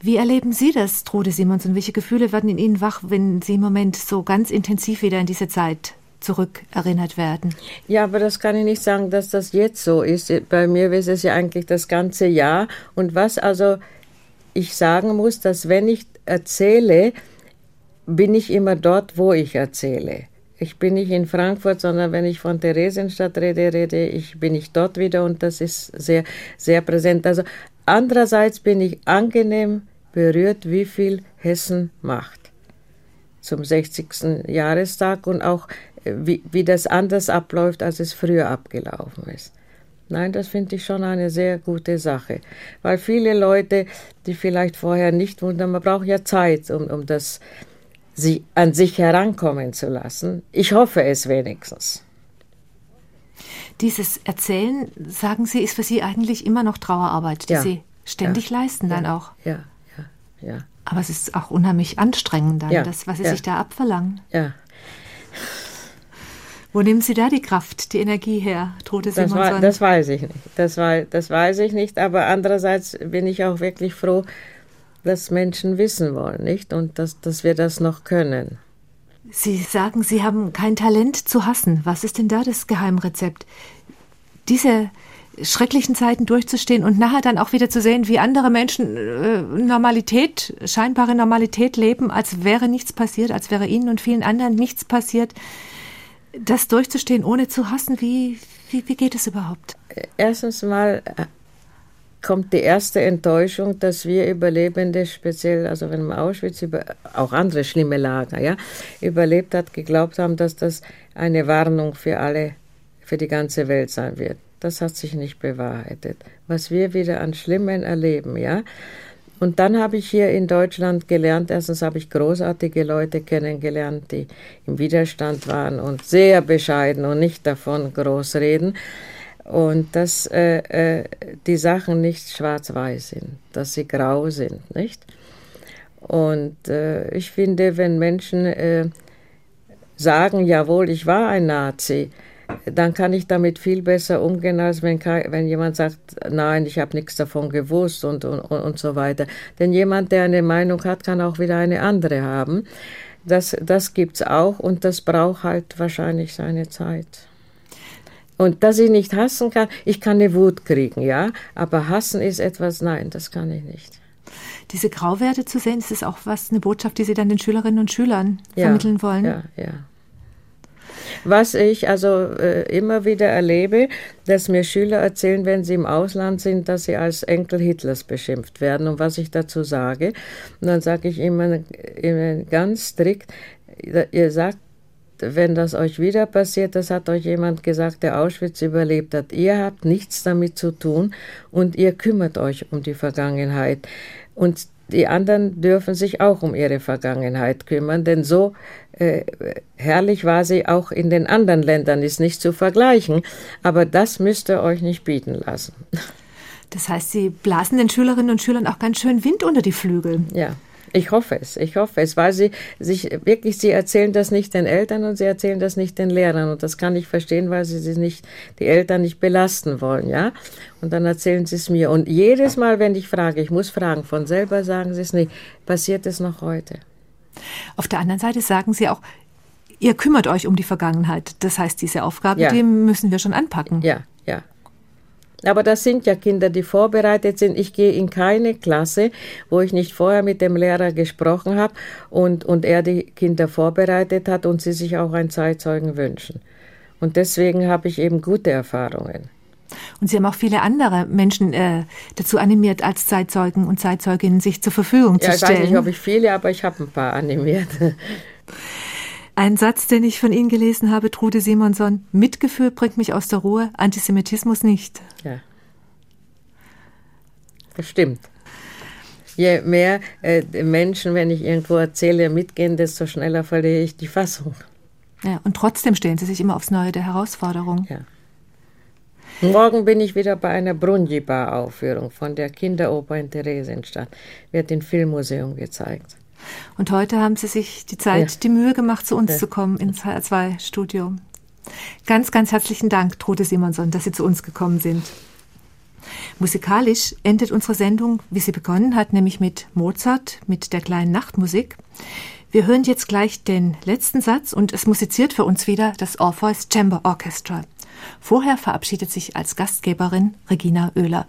Speaker 2: Wie erleben Sie das, Trude Simonson? Welche Gefühle werden in Ihnen wach, wenn Sie im Moment so ganz intensiv wieder in diese Zeit zurückerinnert werden?
Speaker 3: Ja, aber das kann ich nicht sagen, dass das jetzt so ist. Bei mir ist es ja eigentlich das ganze Jahr. Und was also ich sagen muss, dass wenn ich erzähle, bin ich immer dort, wo ich erzähle. Ich bin nicht in Frankfurt, sondern wenn ich von Theresienstadt rede, rede ich, bin ich dort wieder und das ist sehr, sehr präsent. Also andererseits bin ich angenehm berührt, wie viel Hessen macht zum 60. Jahrestag und auch wie, wie das anders abläuft, als es früher abgelaufen ist. Nein, das finde ich schon eine sehr gute Sache, weil viele Leute, die vielleicht vorher nicht wundern, man braucht ja Zeit, um, um das sie an sich herankommen zu lassen. Ich hoffe es wenigstens.
Speaker 2: Dieses Erzählen, sagen Sie, ist für Sie eigentlich immer noch Trauerarbeit, die ja. Sie ständig ja. leisten dann
Speaker 3: ja.
Speaker 2: auch.
Speaker 3: Ja, ja, ja.
Speaker 2: Aber es ist auch unheimlich anstrengend dann, das, was Sie sich da abverlangen.
Speaker 3: Ja.
Speaker 2: Wo nehmen Sie da die Kraft, die Energie her, Trude
Speaker 3: das, war, das weiß ich nicht. Das, war, das weiß ich nicht, aber andererseits bin ich auch wirklich froh, dass Menschen wissen wollen, nicht? Und dass, dass wir das noch können.
Speaker 2: Sie sagen, Sie haben kein Talent zu hassen. Was ist denn da das Geheimrezept? Diese schrecklichen Zeiten durchzustehen und nachher dann auch wieder zu sehen, wie andere Menschen äh, Normalität, scheinbare Normalität leben, als wäre nichts passiert, als wäre ihnen und vielen anderen nichts passiert. Das durchzustehen, ohne zu hassen, wie, wie, wie geht es überhaupt?
Speaker 3: Erstens mal äh, kommt die erste Enttäuschung, dass wir Überlebende, speziell, also wenn man Auschwitz, über, auch andere schlimme Lager, ja, überlebt hat, geglaubt haben, dass das eine Warnung für alle, für die ganze Welt sein wird. Das hat sich nicht bewahrheitet. Was wir wieder an Schlimmen erleben, ja. Und dann habe ich hier in Deutschland gelernt, erstens habe ich großartige Leute kennengelernt, die im Widerstand waren und sehr bescheiden und nicht davon groß reden und dass äh, äh, die Sachen nicht schwarz-weiß sind, dass sie grau sind, nicht? Und äh, ich finde, wenn Menschen äh, sagen, jawohl, ich war ein Nazi, dann kann ich damit viel besser umgehen, als wenn, wenn jemand sagt, nein, ich habe nichts davon gewusst und, und, und so weiter. Denn jemand, der eine Meinung hat, kann auch wieder eine andere haben. Das, das gibt es auch und das braucht halt wahrscheinlich seine Zeit. Und dass ich nicht hassen kann, ich kann eine Wut kriegen, ja, aber hassen ist etwas, nein, das kann ich nicht.
Speaker 2: Diese Grauwerte zu sehen, ist das auch was, eine Botschaft, die Sie dann den Schülerinnen und Schülern ja, vermitteln wollen?
Speaker 3: Ja, ja. Was ich also äh, immer wieder erlebe, dass mir Schüler erzählen, wenn sie im Ausland sind, dass sie als Enkel Hitlers beschimpft werden und was ich dazu sage. Und dann sage ich immer, immer ganz strikt, ihr sagt wenn das euch wieder passiert, das hat euch jemand gesagt, der Auschwitz überlebt hat. Ihr habt nichts damit zu tun und ihr kümmert euch um die Vergangenheit. Und die anderen dürfen sich auch um ihre Vergangenheit kümmern, denn so äh, herrlich war sie auch in den anderen Ländern, ist nicht zu vergleichen. Aber das müsst ihr euch nicht bieten lassen.
Speaker 2: Das heißt, Sie blasen den Schülerinnen und Schülern auch ganz schön Wind unter die Flügel.
Speaker 3: Ja. Ich hoffe es, ich hoffe es, weil sie sich wirklich, sie erzählen das nicht den Eltern und sie erzählen das nicht den Lehrern und das kann ich verstehen, weil sie sie nicht, die Eltern nicht belasten wollen, ja. Und dann erzählen sie es mir und jedes Mal, wenn ich frage, ich muss fragen, von selber sagen sie es nicht, passiert es noch heute.
Speaker 2: Auf der anderen Seite sagen sie auch, ihr kümmert euch um die Vergangenheit. Das heißt, diese Aufgabe, ja. die müssen wir schon anpacken.
Speaker 3: Ja, ja. Aber das sind ja Kinder, die vorbereitet sind. Ich gehe in keine Klasse, wo ich nicht vorher mit dem Lehrer gesprochen habe und, und er die Kinder vorbereitet hat und sie sich auch einen Zeitzeugen wünschen. Und deswegen habe ich eben gute Erfahrungen.
Speaker 2: Und Sie haben auch viele andere Menschen äh, dazu animiert, als Zeitzeugen und Zeitzeuginnen sich zur Verfügung
Speaker 3: ja,
Speaker 2: zu stellen.
Speaker 3: Ich weiß nicht, ob ich viele, aber ich habe ein paar animiert. *laughs*
Speaker 2: Ein Satz, den ich von Ihnen gelesen habe, Trude Simonson, Mitgefühl bringt mich aus der Ruhe, Antisemitismus nicht.
Speaker 3: Ja. Das stimmt. Je mehr äh, Menschen, wenn ich irgendwo erzähle, mitgehen, desto schneller verliere ich die Fassung.
Speaker 2: Ja, und trotzdem stellen Sie sich immer aufs Neue der Herausforderung.
Speaker 3: Ja. Morgen bin ich wieder bei einer Brunji-Bar-Aufführung von der Kinderoper in Theresienstadt. Wird im Filmmuseum gezeigt.
Speaker 2: Und heute haben Sie sich die Zeit, ja. die Mühe gemacht, zu uns ja. zu kommen ins HR2-Studio. Ganz, ganz herzlichen Dank, Trude Simonson, dass Sie zu uns gekommen sind. Musikalisch endet unsere Sendung, wie sie begonnen hat, nämlich mit Mozart, mit der kleinen Nachtmusik. Wir hören jetzt gleich den letzten Satz und es musiziert für uns wieder das Orpheus Chamber Orchestra. Vorher verabschiedet sich als Gastgeberin Regina Oehler.